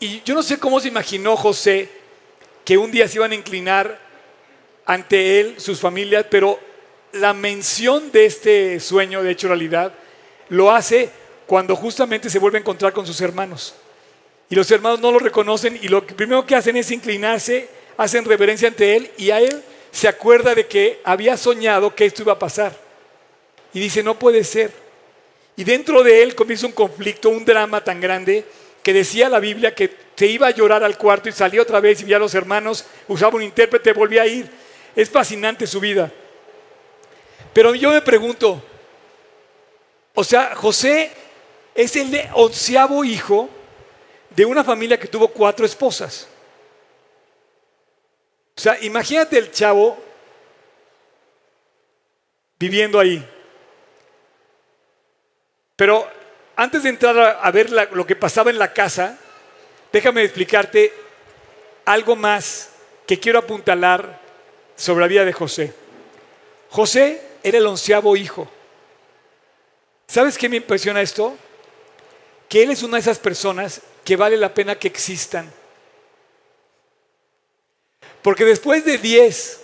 S1: y yo no sé cómo se imaginó José que un día se iban a inclinar ante él, sus familias, pero la mención de este sueño, de hecho realidad, lo hace cuando justamente se vuelve a encontrar con sus hermanos. Y los hermanos no lo reconocen y lo primero que hacen es inclinarse, hacen reverencia ante él y a él se acuerda de que había soñado que esto iba a pasar. Y dice, no puede ser. Y dentro de él comienza un conflicto, un drama tan grande que decía la Biblia que se iba a llorar al cuarto y salía otra vez y veía a los hermanos, usaba un intérprete, volvía a ir. Es fascinante su vida. Pero yo me pregunto, o sea, José es el onceavo hijo de una familia que tuvo cuatro esposas. O sea, imagínate el chavo viviendo ahí. Pero antes de entrar a, ver lo que pasaba en la casa, déjame explicarte algo más que quiero apuntalar sobre la vida de José. José era el onceavo hijo. ¿Sabes qué me impresiona esto? Que él es una de esas personas que vale la pena que existan. Porque después de diez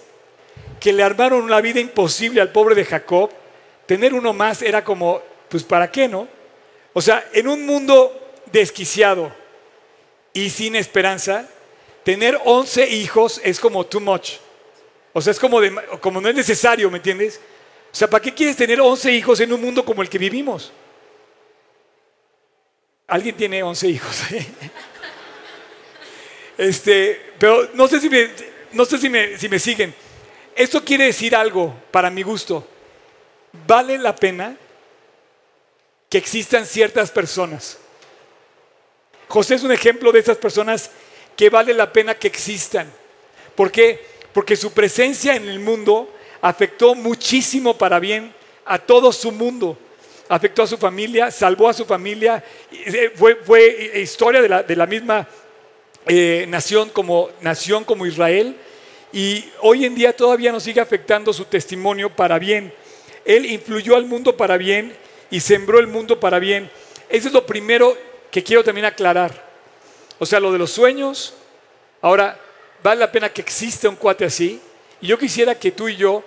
S1: que le armaron una vida imposible al pobre de Jacob, tener uno más era como, pues ¿para qué no? O sea, en un mundo desquiciado y sin esperanza, tener 11 hijos es como too much. O sea, es como, como no es necesario, ¿me entiendes? O sea, ¿para qué quieres tener 11 hijos en un mundo como el que vivimos? Alguien tiene 11 hijos. Este, pero no sé si me, no sé si me, si me siguen. Esto quiere decir algo para mi gusto. Vale la pena que existan ciertas personas. José es un ejemplo de esas personas que vale la pena que existan. ¿Por qué? Porque su presencia en el mundo afectó muchísimo para bien a todo su mundo. Afectó a su familia, salvó a su familia. Eh, fue, historia de la, misma eh, nación, como, nación como Israel. Y hoy en día todavía nos sigue afectando su testimonio para bien. Él influyó al mundo para bien y sembró el mundo para bien. Eso es lo primero que quiero también aclarar. O sea, lo de los sueños. Ahora, vale la pena que exista un cuate así. Y yo quisiera que tú y yo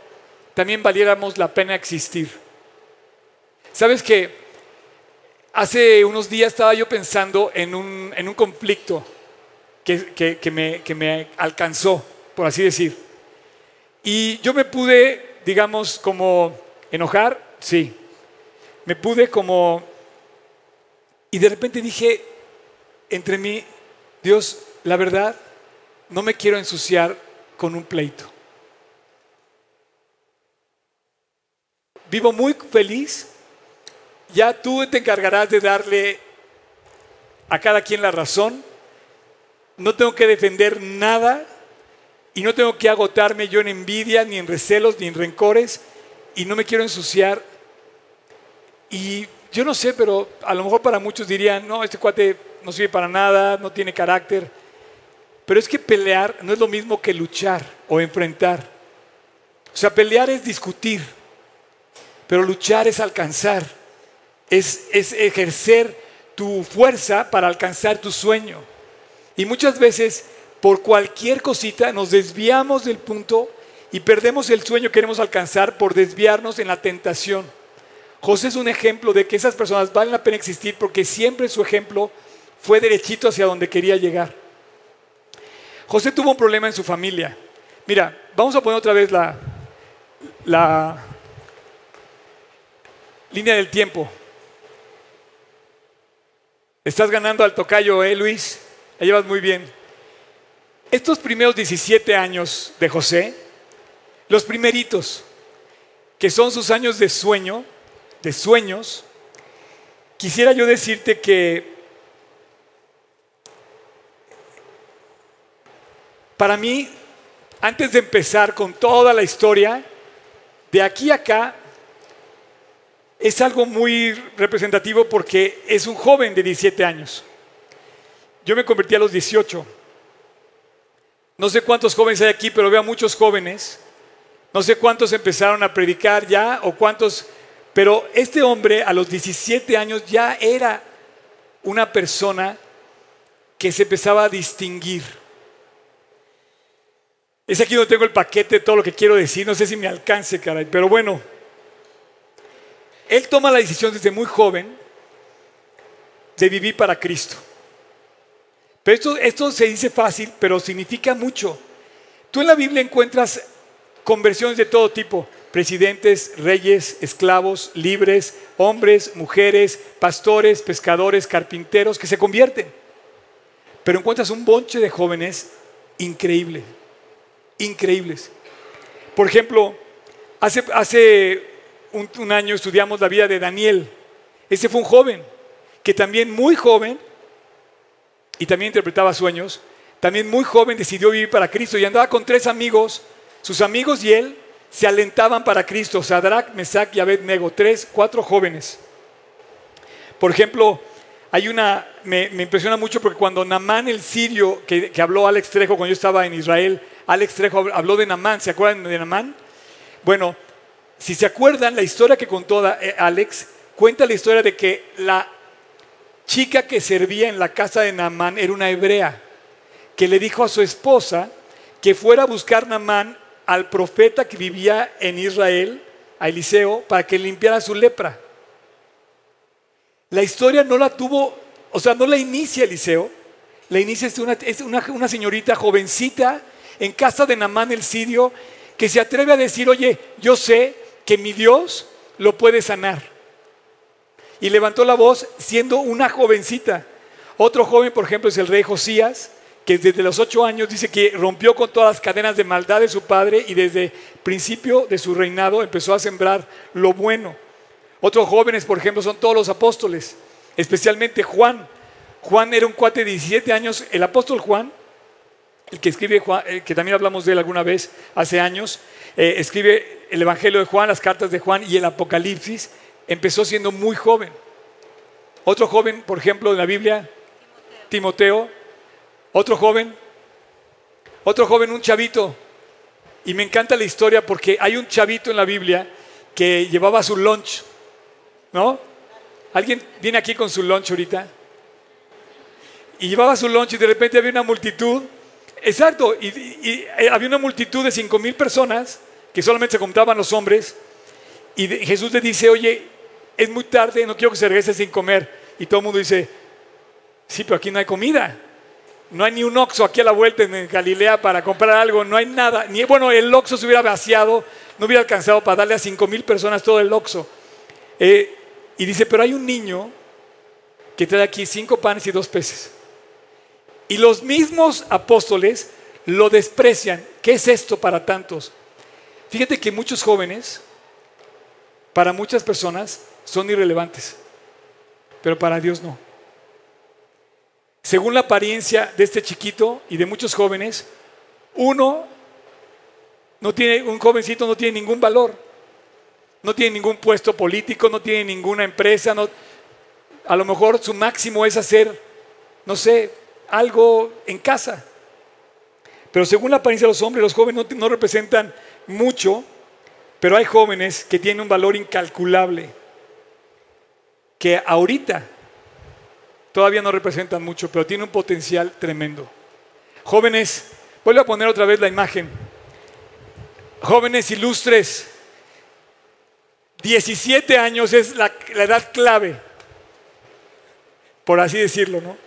S1: también valiéramos la pena existir. Sabes que hace unos días estaba yo pensando en un, en un conflicto que, me, que me alcanzó, por así decir. Y yo me pude, digamos, como enojar, sí. Me pude como... Y de repente dije entre mí, Dios, la verdad, no me quiero ensuciar con un pleito. Vivo muy feliz ya tú te encargarás de darle a cada quien la razón. No tengo que defender nada y no tengo que agotarme yo en envidia, ni en recelos, ni en rencores y no me quiero ensuciar. Y yo no sé, pero a lo mejor para muchos dirían, no, este cuate no sirve para nada, no tiene carácter. Pero es que pelear no es lo mismo que luchar o enfrentar. O sea, pelear es discutir, pero luchar es alcanzar es, ejercer tu fuerza para alcanzar tu sueño. Y muchas veces, por cualquier cosita, nos desviamos del punto y perdemos el sueño que queremos alcanzar por desviarnos en la tentación. José es un ejemplo de que esas personas valen la pena existir porque siempre su ejemplo fue derechito hacia donde quería llegar. José tuvo un problema en su familia. Mira, vamos a poner otra vez la, la línea del tiempo. Estás ganando al tocayo, ¿eh, Luis? La llevas muy bien. Estos primeros 17 años de José, los primeritos, que son sus años de sueño, de sueños, quisiera yo decirte que para mí, antes de empezar con toda la historia, de aquí acá es algo muy representativo porque es un joven de 17 años. Yo me convertí a los 18. No sé cuántos jóvenes hay aquí, pero veo a muchos jóvenes. No sé cuántos empezaron a predicar ya o cuántos, pero este hombre a los 17 años ya era una persona que se empezaba a distinguir. Es aquí donde tengo el paquete de todo lo que quiero decir. No sé si me alcance, caray, pero bueno. Él toma la decisión desde muy joven de vivir para Cristo. Pero esto, esto se dice fácil, pero significa mucho. Tú en la Biblia encuentras conversiones de todo tipo, presidentes, reyes, esclavos, libres, hombres, mujeres, pastores, pescadores, carpinteros, que se convierten. Pero encuentras un bonche de jóvenes increíbles, increíbles. Por ejemplo, hace, hace un, año estudiamos la vida de Daniel. Ese fue un joven que también muy joven, y también interpretaba sueños, también muy joven decidió vivir para Cristo y andaba con tres amigos. Sus amigos y él se alentaban para Cristo. Sadrach, Mesach y Abednego, tres, cuatro jóvenes. Por ejemplo, hay una, me, impresiona mucho porque cuando Namán el sirio, que, que, habló Alex Trejo cuando yo estaba en Israel, Alex Trejo habló de Namán, ¿se acuerdan de Namán? Bueno, si se acuerdan, la historia que contó eh, Alex cuenta la historia de que la chica que servía en la casa de Namán era una hebrea, que le dijo a su esposa que fuera a buscar Namán al profeta que vivía en Israel, a Eliseo, para que limpiara su lepra. La historia no la tuvo, o sea, no la inicia Eliseo, la inicia es una, señorita jovencita en casa de Namán el sirio que se atreve a decir, oye, yo sé que mi Dios lo puede sanar. y levantó la voz siendo una jovencita. Otro joven, por ejemplo, es el rey Josías, que desde los ocho años dice que rompió con todas las cadenas de maldad de su padre y desde principio de su reinado empezó a sembrar lo bueno. Otros jóvenes, por ejemplo, son todos los apóstoles, especialmente Juan. Juan era un cuate de 17 años. El apóstol Juan, el que escribe, Juan, eh, que también hablamos de él alguna vez hace años, eh, escribe el Evangelio de Juan, las cartas de Juan y el Apocalipsis. Empezó siendo muy joven. Otro joven, por ejemplo, en la Biblia, Timoteo, otro joven, otro joven, un chavito. Y me encanta la historia porque hay un chavito en la Biblia que llevaba su lunch, ¿no? ¿Alguien viene aquí con su lunch ahorita? Y llevaba su lunch y de repente había una multitud, exacto, y, había una multitud de cinco mil personas que solamente se contaban los hombres. Y Jesús le dice, oye, es muy tarde, no quiero que se regrese sin comer. Y todo el mundo dice, sí, pero aquí no hay comida. No hay ni un Oxxo aquí a la vuelta en Galilea para comprar algo, no hay nada. Ni, bueno, el Oxxo se hubiera vaciado, no hubiera alcanzado para darle a cinco mil personas todo el Oxxo. Eh, y dice, pero hay un niño que trae aquí cinco panes y dos peces. Y los mismos apóstoles lo desprecian. ¿Qué es esto para tantos? Fíjate que muchos jóvenes, para muchas personas, son irrelevantes, pero para Dios no. Según la apariencia de este chiquito y de muchos jóvenes, uno no tiene, un jovencito no tiene ningún valor, no tiene ningún puesto político, no tiene ninguna empresa, no, a lo mejor su máximo es hacer, no sé, algo en casa. Pero según la apariencia de los hombres, los jóvenes no, representan mucho, pero hay jóvenes que tienen un valor incalculable, que ahorita todavía no representan mucho, pero tiene un potencial tremendo. Jóvenes, vuelvo a poner otra vez la imagen. Jóvenes ilustres, 17 años es la, edad clave, por así decirlo, ¿no?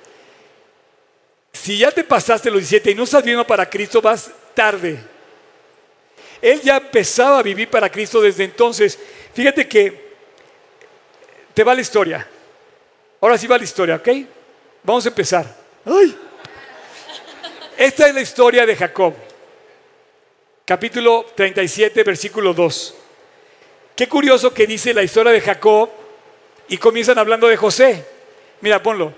S1: Si ya te pasaste los 17 y no estás viviendo para Cristo, vas tarde. Él ya empezaba a vivir para Cristo desde entonces. Fíjate que te va la historia. Ahora sí va la historia, ¿ok? Vamos a empezar. Esta es la historia de Jacob. Capítulo 37, versículo 2. Qué curioso que dice la historia de Jacob y comienzan hablando de José. Mira, ponlo.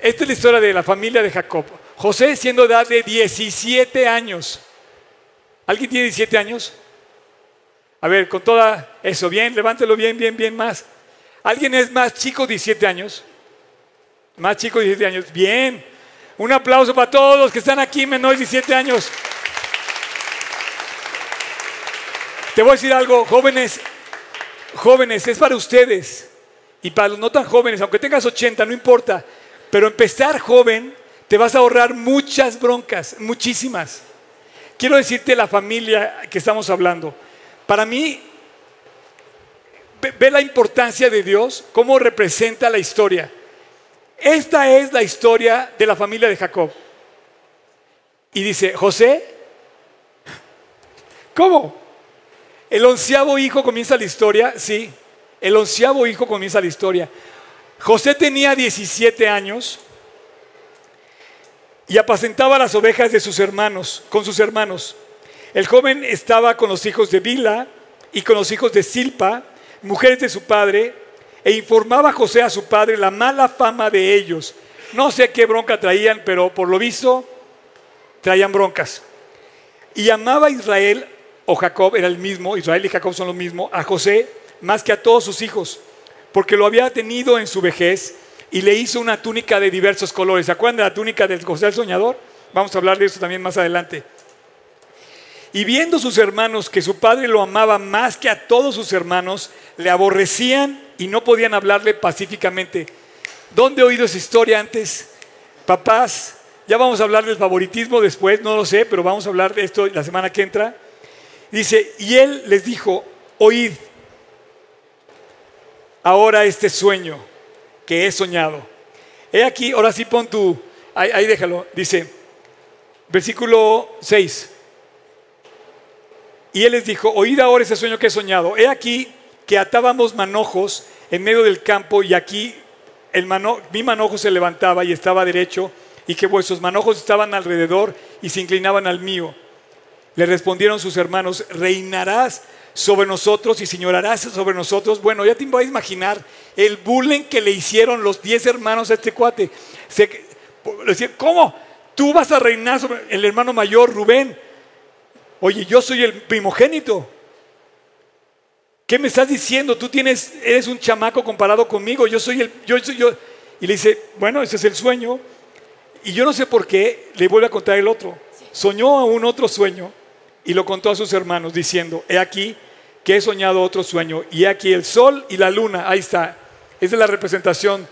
S1: Esta es la historia de la familia de Jacob. José siendo edad de 17 años. ¿Alguien tiene 17 años? A ver, con toda eso, bien, levántelo bien, bien, bien más. ¿Alguien es más chico de 17 años? Más chico de 17 años. Bien. Un aplauso para todos los que están aquí menores de 17 años. Te voy a decir algo, jóvenes, jóvenes, es para ustedes y para los no tan jóvenes, aunque tengas 80, no importa, pero empezar joven te vas a ahorrar muchas broncas, muchísimas. Quiero decirte la familia que estamos hablando. Para mí, ve la importancia de Dios, cómo representa la historia. Esta es la historia de la familia de Jacob. Y dice, José, ¿cómo? El onceavo hijo comienza la historia, sí, el onceavo hijo comienza la historia. José tenía 17 años y apacentaba las ovejas de sus hermanos, con sus hermanos. El joven estaba con los hijos de Bila y con los hijos de Silpa, mujeres de su padre, e informaba a José a su padre la mala fama de ellos. No sé qué bronca traían, pero por lo visto traían broncas. Y amaba Israel, o Jacob era el mismo, Israel y Jacob son lo mismo, a José más que a todos sus hijos, porque lo había tenido en su vejez y le hizo una túnica de diversos colores. ¿Se acuerdan de la túnica de José el Soñador? Vamos a hablar de eso también más adelante. Y viendo sus hermanos que su padre lo amaba más que a todos sus hermanos, le aborrecían y no podían hablarle pacíficamente. ¿Dónde he oído esa historia antes? Papás, ya vamos a hablar del favoritismo después, no lo sé, pero vamos a hablar de esto la semana que entra. Dice, y él les dijo, oíd ahora este sueño que he soñado. He aquí, ahora sí pon tu, ahí, déjalo, dice, versículo 6. Y él les dijo, oíd ahora ese sueño que he soñado. He aquí que atábamos manojos en medio del campo y aquí el mi manojo se levantaba y estaba derecho y que vuestros manojos estaban alrededor y se inclinaban al mío. Le respondieron sus hermanos, reinarás sobre nosotros y señorarás sobre nosotros. Bueno, ya te voy a imaginar el bullying que le hicieron los diez hermanos a este cuate. Se, ¿Cómo? Tú vas a reinar sobre el hermano mayor, Rubén. Oye, yo soy el primogénito. ¿Qué me estás diciendo? Tú tienes, eres un chamaco comparado conmigo. Yo soy el, yo soy yo. Y le dice, bueno, ese es el sueño. Y yo no sé por qué le vuelve a contar el otro. Soñó a un otro sueño y lo contó a sus hermanos diciendo, he aquí que he soñado otro sueño y he aquí el sol y la luna. Ahí está. Esa es la representación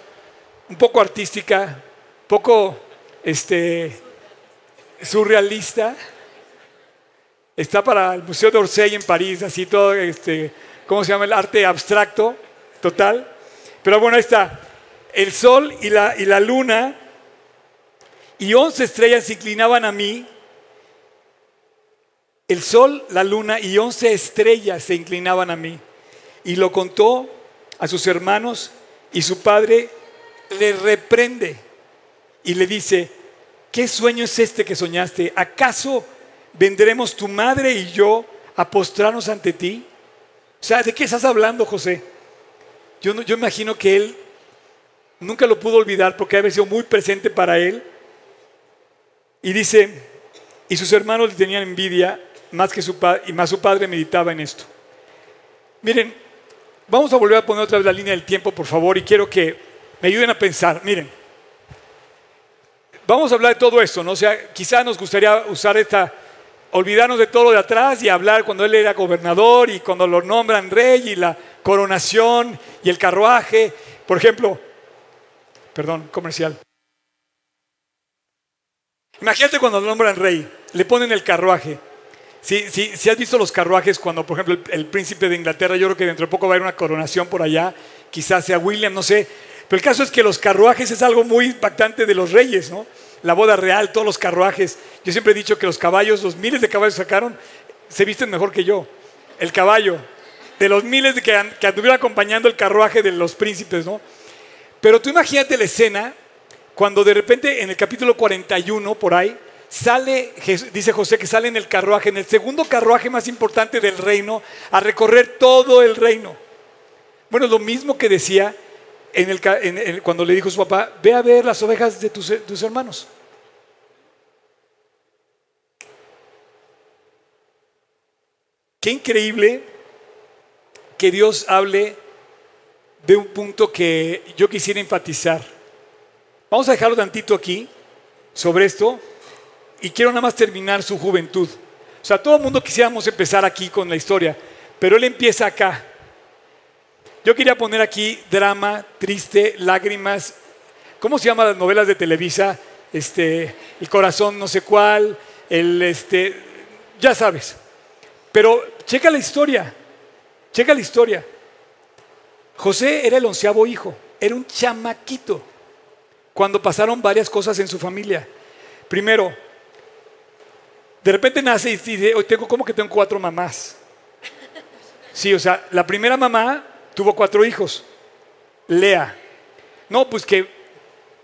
S1: un poco artística, poco este, surrealista. Está para el Museo de Orsay en París, así todo este, ¿cómo se llama? El arte abstracto, total. Pero bueno, ahí está. El sol y la, y la luna y once estrellas se inclinaban a mí. El sol, la luna y once estrellas se inclinaban a mí. Y lo contó a sus hermanos y su padre le reprende y le dice, ¿qué sueño es este que soñaste? ¿Acaso vendremos tu madre y yo a postrarnos ante ti? O sea, ¿de qué estás hablando, José? Yo, yo imagino que él nunca lo pudo olvidar porque había sido muy presente para él. Y dice, y sus hermanos le tenían envidia más que su y más su padre meditaba en esto. Miren, vamos a volver a poner otra vez la línea del tiempo, por favor, y quiero que me ayuden a pensar. Miren, vamos a hablar de todo esto, ¿no? O sea, quizá nos gustaría usar esta olvidarnos de todo lo de atrás y hablar cuando él era gobernador y cuando lo nombran rey y la coronación y el carruaje. Por ejemplo, perdón, comercial. Imagínate cuando lo nombran rey, le ponen el carruaje. Si, si, has visto los carruajes cuando, por ejemplo, el, príncipe de Inglaterra, yo creo que dentro de poco va a haber una coronación por allá, quizás sea William, no sé. Pero el caso es que los carruajes es algo muy impactante de los reyes, ¿no? la boda real, todos los carruajes. Yo siempre he dicho que los caballos, los miles de caballos que sacaron, se visten mejor que yo. El caballo, de los miles que, que anduvieron acompañando el carruaje de los príncipes, ¿no? Pero tú imagínate la escena cuando de repente en el capítulo 41, por ahí, sale, dice José que sale en el carruaje, en el segundo carruaje más importante del reino, a recorrer todo el reino. Bueno, lo mismo que decía cuando le dijo su papá, ve a ver las ovejas de tus, tus hermanos. Qué increíble que Dios hable de un punto que yo quisiera enfatizar. Vamos a dejarlo tantito aquí, sobre esto, y quiero nada más terminar su juventud. O sea, todo el mundo quisiéramos empezar aquí con la historia, pero él empieza acá. Yo quería poner aquí drama, triste, lágrimas. ¿Cómo se llaman las novelas de Televisa? Este, el corazón no sé cuál, el este, ya sabes. Pero checa la historia, checa la historia. José era el onceavo hijo, era un chamaquito cuando pasaron varias cosas en su familia. Primero, de repente nace y dice, hoy tengo como que tengo cuatro mamás. Sí, o sea, la primera mamá tuvo cuatro hijos. Lea. No, pues que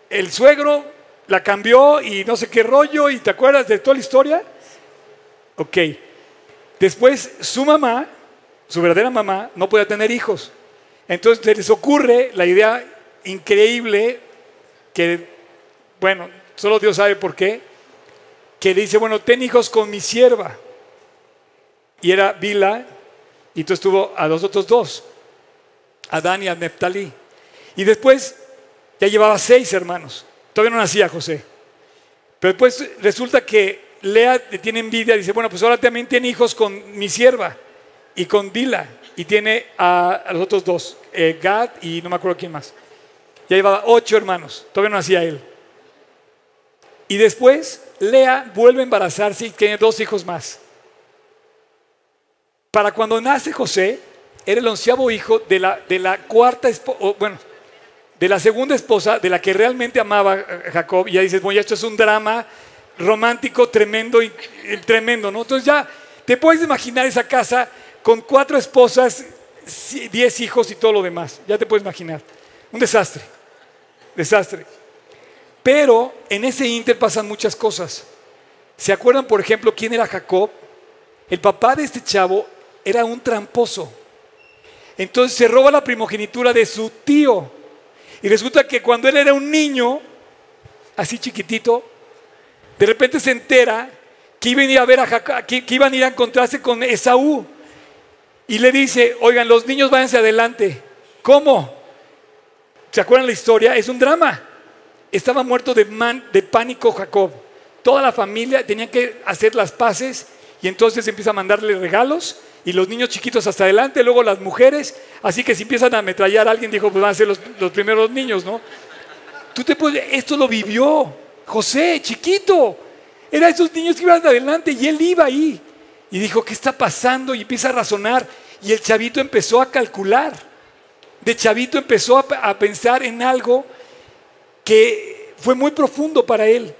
S1: el suegro la cambió y no sé qué rollo, y te acuerdas de toda la historia. Ok. Después su mamá, su verdadera mamá, no podía tener hijos. Entonces les ocurre la idea increíble que, bueno, solo Dios sabe por qué, que dice, bueno, ten hijos con mi sierva. Y era Bila, y entonces tuvo a los otros dos. Adán y a Neftalí. Y después ya llevaba seis hermanos. Todavía no nacía José. Pero después resulta que Lea tiene envidia, dice, bueno, pues ahora también tiene hijos con mi sierva y con Dila. Y tiene a, los otros dos, eh, Gad y no me acuerdo quién más. Ya llevaba ocho hermanos, todavía no nacía él. Y después Lea vuelve a embarazarse y tiene dos hijos más. Para cuando nace José, era el onceavo hijo de la, de la cuarta esposa, bueno, de la segunda esposa, de la que realmente amaba a Jacob. Y ya dices, bueno, esto es un drama romántico tremendo y, tremendo, ¿no? Entonces ya te puedes imaginar esa casa con cuatro esposas 10 hijos y todo lo demás. Ya te puedes imaginar. Un desastre. Desastre. Pero en ese inter pasan muchas cosas. ¿Se acuerdan, por ejemplo, quién era Jacob? El papá de este chavo era un tramposo. Entonces se roba la primogenitura de su tío. Y resulta que cuando él era un niño, así chiquitito, de repente se entera que iban a ir a ver a que, iban a ir a encontrarse con Esaú. Y le dice, oigan, los niños váyanse adelante. ¿Cómo? ¿Se acuerdan la historia? Es un drama. Estaba muerto de, pánico Jacob. Toda la familia tenía que hacer las paces y entonces empieza a mandarle regalos y los niños chiquitos hasta adelante, luego las mujeres, así que si empiezan a ametrallar alguien, dijo, pues van a ser los, primeros niños, ¿no? Tú te puedes, esto lo vivió José, chiquito, era esos niños que iban adelante y él iba ahí. Y dijo, ¿qué está pasando? Y empieza a razonar. Y el chavito empezó a calcular. De chavito empezó a pensar en algo que fue muy profundo para él.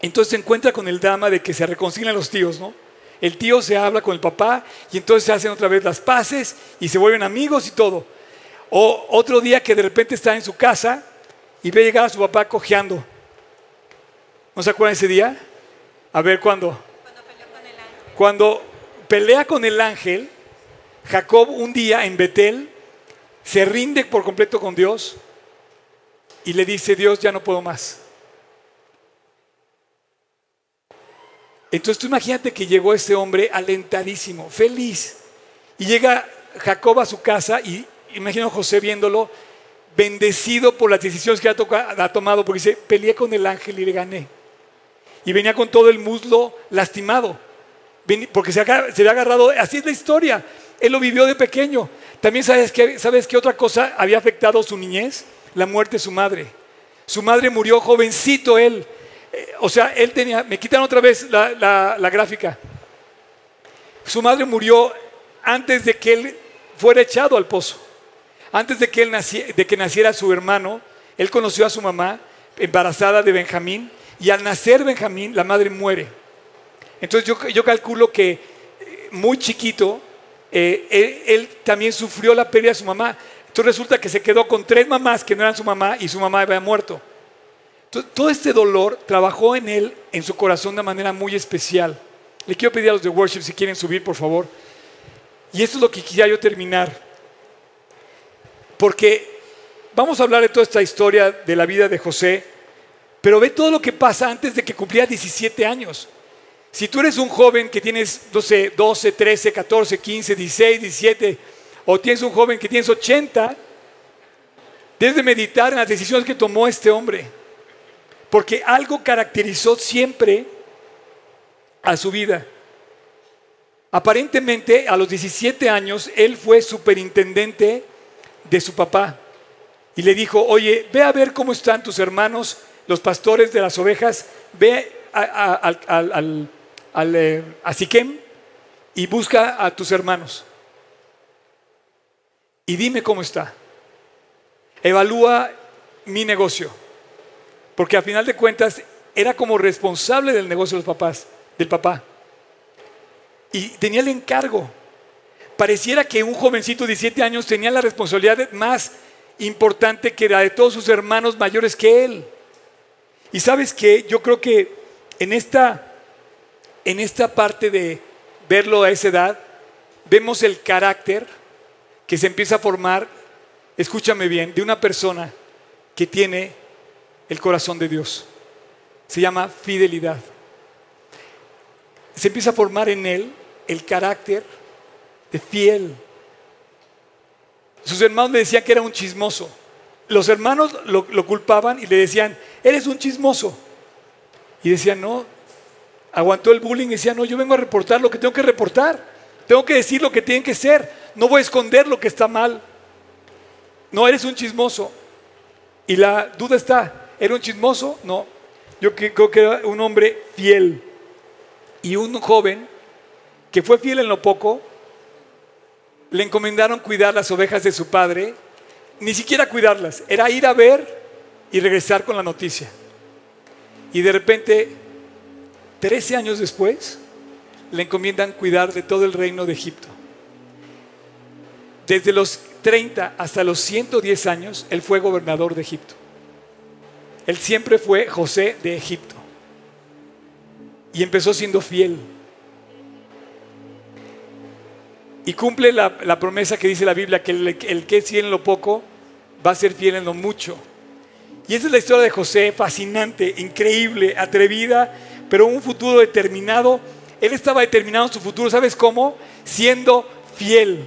S1: Entonces se encuentra con el drama de que se reconcilian los tíos, ¿no? el tío se habla con el papá y entonces se hacen otra vez las paces y se vuelven amigos y todo. O otro día que de repente está en su casa y ve llegar a su papá cojeando. ¿No se acuerdan ese día? A ver, ¿cuándo? Cuando. Cuando pelea con el ángel, Jacob un día en Betel se rinde por completo con Dios y le dice, Dios, ya no puedo más. Entonces tú imagínate que llegó este hombre alentadísimo, feliz. Y llega Jacob a su casa y imagino a José viéndolo, bendecido por las decisiones que ha, tomado, porque dice, peleé con el ángel y le gané. Y venía con todo el muslo lastimado, porque se, había agarrado, así es la historia, él lo vivió de pequeño. También sabes que, sabes qué otra cosa había afectado su niñez, la muerte de su madre. Su madre murió jovencito él, o sea, él tenía, me quitan otra vez la, gráfica. Su madre murió antes de que él fuera echado al pozo. Antes de que, él de que naciera su hermano, él conoció a su mamá embarazada de Benjamín y al nacer Benjamín la madre muere. Entonces yo, calculo que eh, muy chiquito eh, él, también sufrió la pérdida de su mamá. Entonces resulta que se quedó con tres mamás que no eran su mamá y su mamá había muerto. Todo este dolor trabajó en él, en su corazón de manera muy especial. Le quiero pedir a los de worship si quieren subir, por favor. Y esto es lo que quería yo terminar. Porque vamos a hablar de toda esta historia de la vida de José, pero ve todo lo que pasa antes de que cumpliera 17 años. Si tú eres un joven que tienes 12, 12, 13, 14, 15, 16, 17, o tienes un joven que tienes 80, debes de meditar en las decisiones que tomó este hombre. Porque algo caracterizó siempre a su vida. Aparentemente, a los 17 años, él fue superintendente de su papá. Y le dijo, oye, ve a ver cómo están tus hermanos, los pastores de las ovejas, ve a, a, eh, Siquem y busca a tus hermanos. Y dime cómo está. Evalúa mi negocio. Porque a final de cuentas era como responsable del negocio de los papás, del papá. Y tenía el encargo. Pareciera que un jovencito de 17 años tenía la responsabilidad más importante que la de todos sus hermanos mayores que él. Y sabes que yo creo que en esta, en esta parte de verlo a esa edad, vemos el carácter que se empieza a formar, escúchame bien, de una persona que tiene el corazón de Dios. Se llama fidelidad. Se empieza a formar en él el carácter de fiel. Sus hermanos le decían que era un chismoso. Los hermanos lo, culpaban y le decían, eres un chismoso. Y decía, no, aguantó el bullying y decía, no, yo vengo a reportar lo que tengo que reportar. Tengo que decir lo que tiene que ser. No voy a esconder lo que está mal. No, eres un chismoso. Y la duda está, ¿Era un chismoso? No. Yo creo que era un hombre fiel. Y un joven que fue fiel en lo poco, le encomendaron cuidar las ovejas de su padre, ni siquiera cuidarlas, era ir a ver y regresar con la noticia. Y de repente, 13 años después, le encomiendan cuidar de todo el reino de Egipto. desde los 30 hasta los 110 años, él fue gobernador de Egipto. Él siempre fue José de Egipto. Y empezó siendo fiel. Y cumple la, promesa que dice la Biblia, que el, el que es fiel en lo poco va a ser fiel en lo mucho. Y esa es la historia de José, fascinante, increíble, atrevida, pero un futuro determinado. Él estaba determinado en su futuro, ¿sabes cómo? Siendo fiel.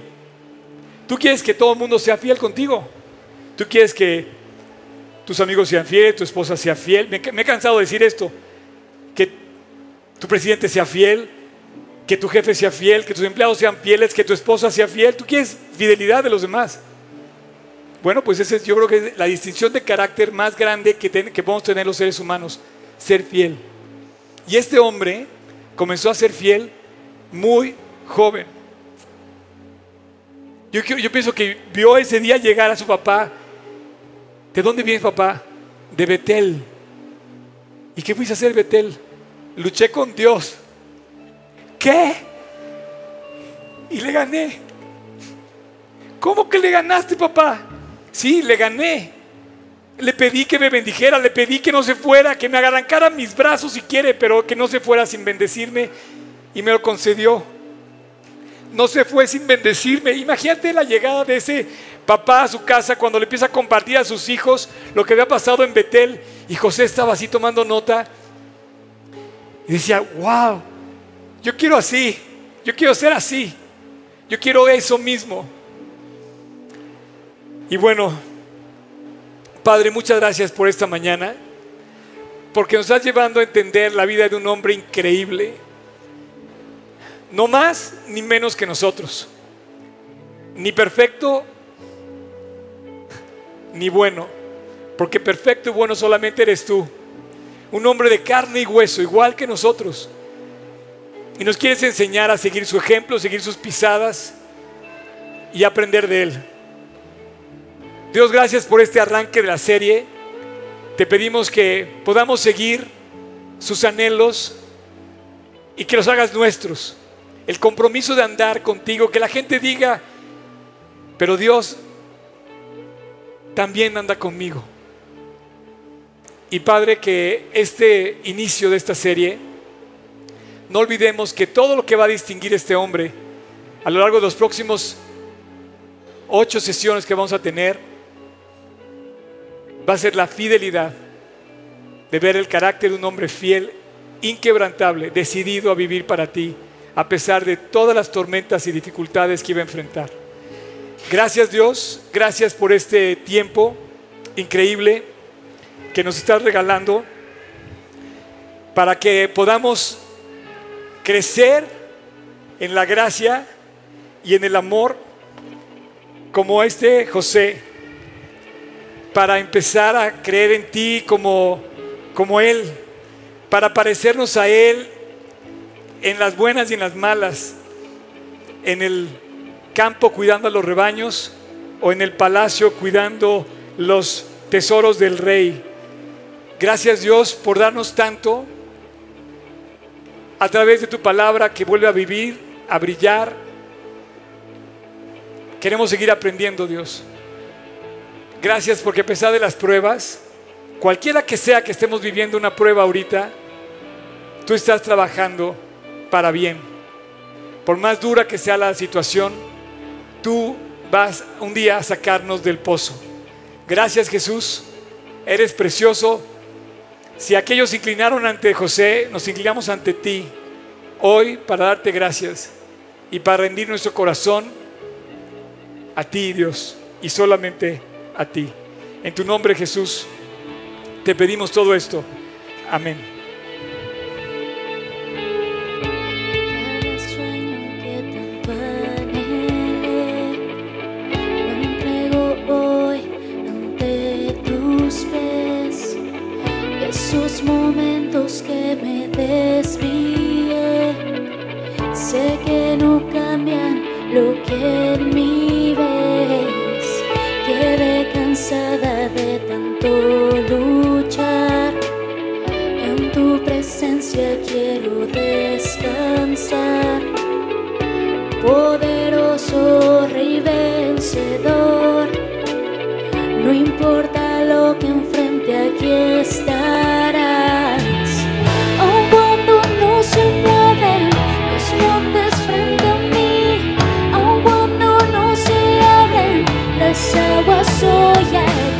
S1: Tú quieres que todo el mundo sea fiel contigo. Tú quieres que tus amigos sean fieles, tu esposa sea fiel. Me, he cansado de decir esto, que tu presidente sea fiel, que tu jefe sea fiel, que tus empleados sean fieles, que tu esposa sea fiel. Tú quieres fidelidad de los demás. Bueno, pues esa es yo creo que es la distinción de carácter más grande que, que podemos tener los seres humanos, ser fiel. Y este hombre comenzó a ser fiel muy joven. Yo, yo pienso que vio ese día llegar a su papá. ¿De dónde viene papá? De Betel. ¿Y qué fuiste a hacer Betel? Luché con Dios. ¿Qué? Y le gané. ¿Cómo que le ganaste, papá? Sí, le gané. Le pedí que me bendijera, le pedí que no se fuera, que me arrancara mis brazos si quiere, pero que no se fuera sin bendecirme. Y me lo concedió. No se fue sin bendecirme. Imagínate la llegada de ese papá a su casa cuando le empieza a compartir a sus hijos lo que había pasado en Betel. Y José estaba así tomando nota. Y decía, wow, yo quiero así, yo quiero ser así, yo quiero eso mismo. Y bueno, Padre, muchas gracias por esta mañana, porque nos estás llevando a entender la vida de un hombre increíble, no más ni menos que nosotros, ni perfecto ni bueno, porque perfecto y bueno solamente eres tú, un hombre de carne y hueso, igual que nosotros. Y nos quieres enseñar a seguir su ejemplo, seguir sus pisadas y aprender de él. Dios, gracias por este arranque de la serie. Te pedimos que podamos seguir sus anhelos y que los hagas nuestros. El compromiso de andar contigo, que la gente diga, pero Dios también anda conmigo. Y Padre, que este inicio de esta serie, no olvidemos que todo lo que va a distinguir este hombre a lo largo de los próximos ocho sesiones que vamos a tener, va a ser la fidelidad de ver el carácter de un hombre fiel, inquebrantable, decidido a vivir para ti, a pesar de todas las tormentas y dificultades que iba a enfrentar. Gracias Dios, gracias por este tiempo increíble que nos estás regalando para que podamos crecer en la gracia y en el amor como este José para empezar a creer en ti como, como Él, para parecernos a Él en las buenas y en las malas, en el campo cuidando a los rebaños o en el palacio cuidando los tesoros del rey. Gracias Dios por darnos tanto a través de tu palabra que vuelve a vivir, a brillar. Queremos seguir aprendiendo Dios. Gracias porque a pesar de las pruebas, cualquiera que sea que estemos viviendo una prueba ahorita, tú estás trabajando para bien. Por más dura que sea la situación, tú vas un día a sacarnos del pozo. Gracias Jesús, eres precioso. Si aquellos inclinaron ante José, nos inclinamos ante ti hoy para darte gracias y para rendir nuestro corazón a ti, Dios, y solamente a ti. En tu nombre, Jesús, te pedimos todo esto. Amén.
S2: Momentos que me sé que no cambian lo que en mí cansada de tanto luchar. En tu presencia quiero descansar. Poderoso Rey, ven vencedor. No importa lo que enfrente, aquí estarás. Las aguas hoy aquí,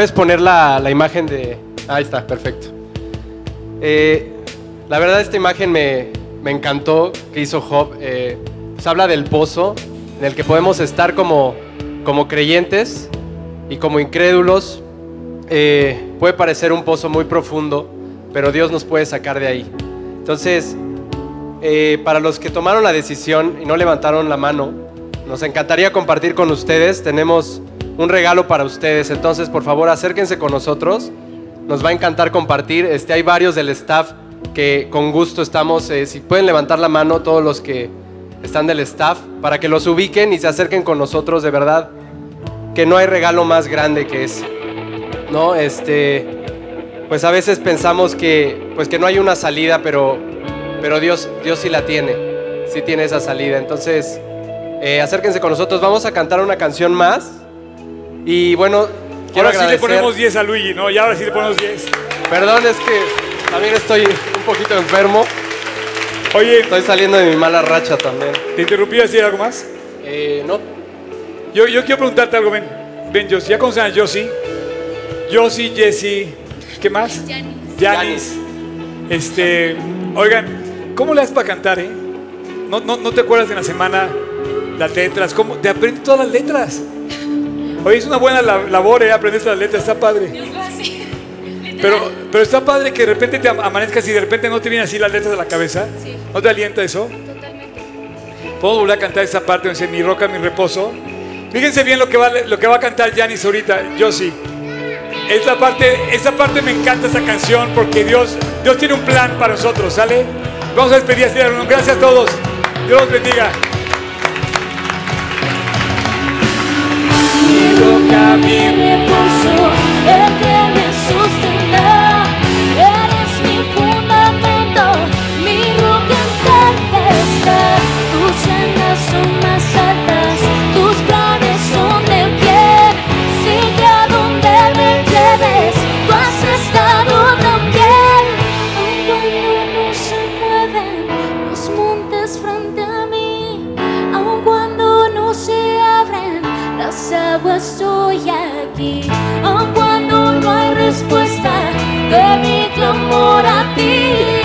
S3: ¿puedes poner la, la imagen de... Ahí está, perfecto. Eh, la verdad esta imagen me, me encantó que hizo Job. Eh, pues habla del pozo en el que podemos estar como, como creyentes y como incrédulos. Eh, puede parecer un pozo muy profundo, pero Dios nos puede sacar de ahí. Entonces, eh, para los que tomaron la decisión y no levantaron la mano, nos encantaría compartir con ustedes. Tenemos un regalo para ustedes. Entonces, por favor, acérquense con nosotros. Nos va a encantar compartir. Este, hay varios del staff que con gusto estamos. eh, si pueden levantar la mano, todos los que están del staff, para que los ubiquen y se acerquen con nosotros. De verdad, que no hay regalo más grande que ese. ¿No? Este, pues a veces pensamos que, pues que no hay una salida, pero, pero Dios, Dios sí la tiene. Sí tiene esa salida. Entonces, eh, acérquense con nosotros. Vamos a cantar una canción más. Y bueno, quiero
S1: Ahora sí le ponemos 10 a Luigi, ¿no? Y ahora sí le ponemos 10.
S3: Perdón, es que también estoy un poquito enfermo.
S1: Oye,
S3: Estoy saliendo de mi mala racha también.
S1: ¿te interrumpí a decir algo más?
S3: Eh, no,
S1: Yo, yo quiero preguntarte algo, ven. Ven, Josie. ¿Ya conocen a Josie? Josie, Jessie. ¿Qué más? Janis. Este, oigan, ¿cómo le das para cantar, eh? ¿No, no, no te acuerdas en la semana las letras? ¿Cómo? Te aprendes todas las letras. Oye, es una buena la- labor, ¿eh? Aprender las letras, está padre. Pero, pero está padre que de repente te am- amanezcas y de repente no te vienen así las letras a la cabeza. ¿No te alienta eso? Podemos volver a cantar esa parte donde dice mi roca, mi reposo. Fíjense bien lo que va, lo que va a cantar Janis ahorita, yo sí. Esta parte, esa parte me encanta esa canción porque Dios, Dios tiene un plan para nosotros, ¿sale? Vamos a despedir de alumno. Gracias a todos. Dios los bendiga.
S2: Roca, mi reposo, el que me de mi clamor a ti.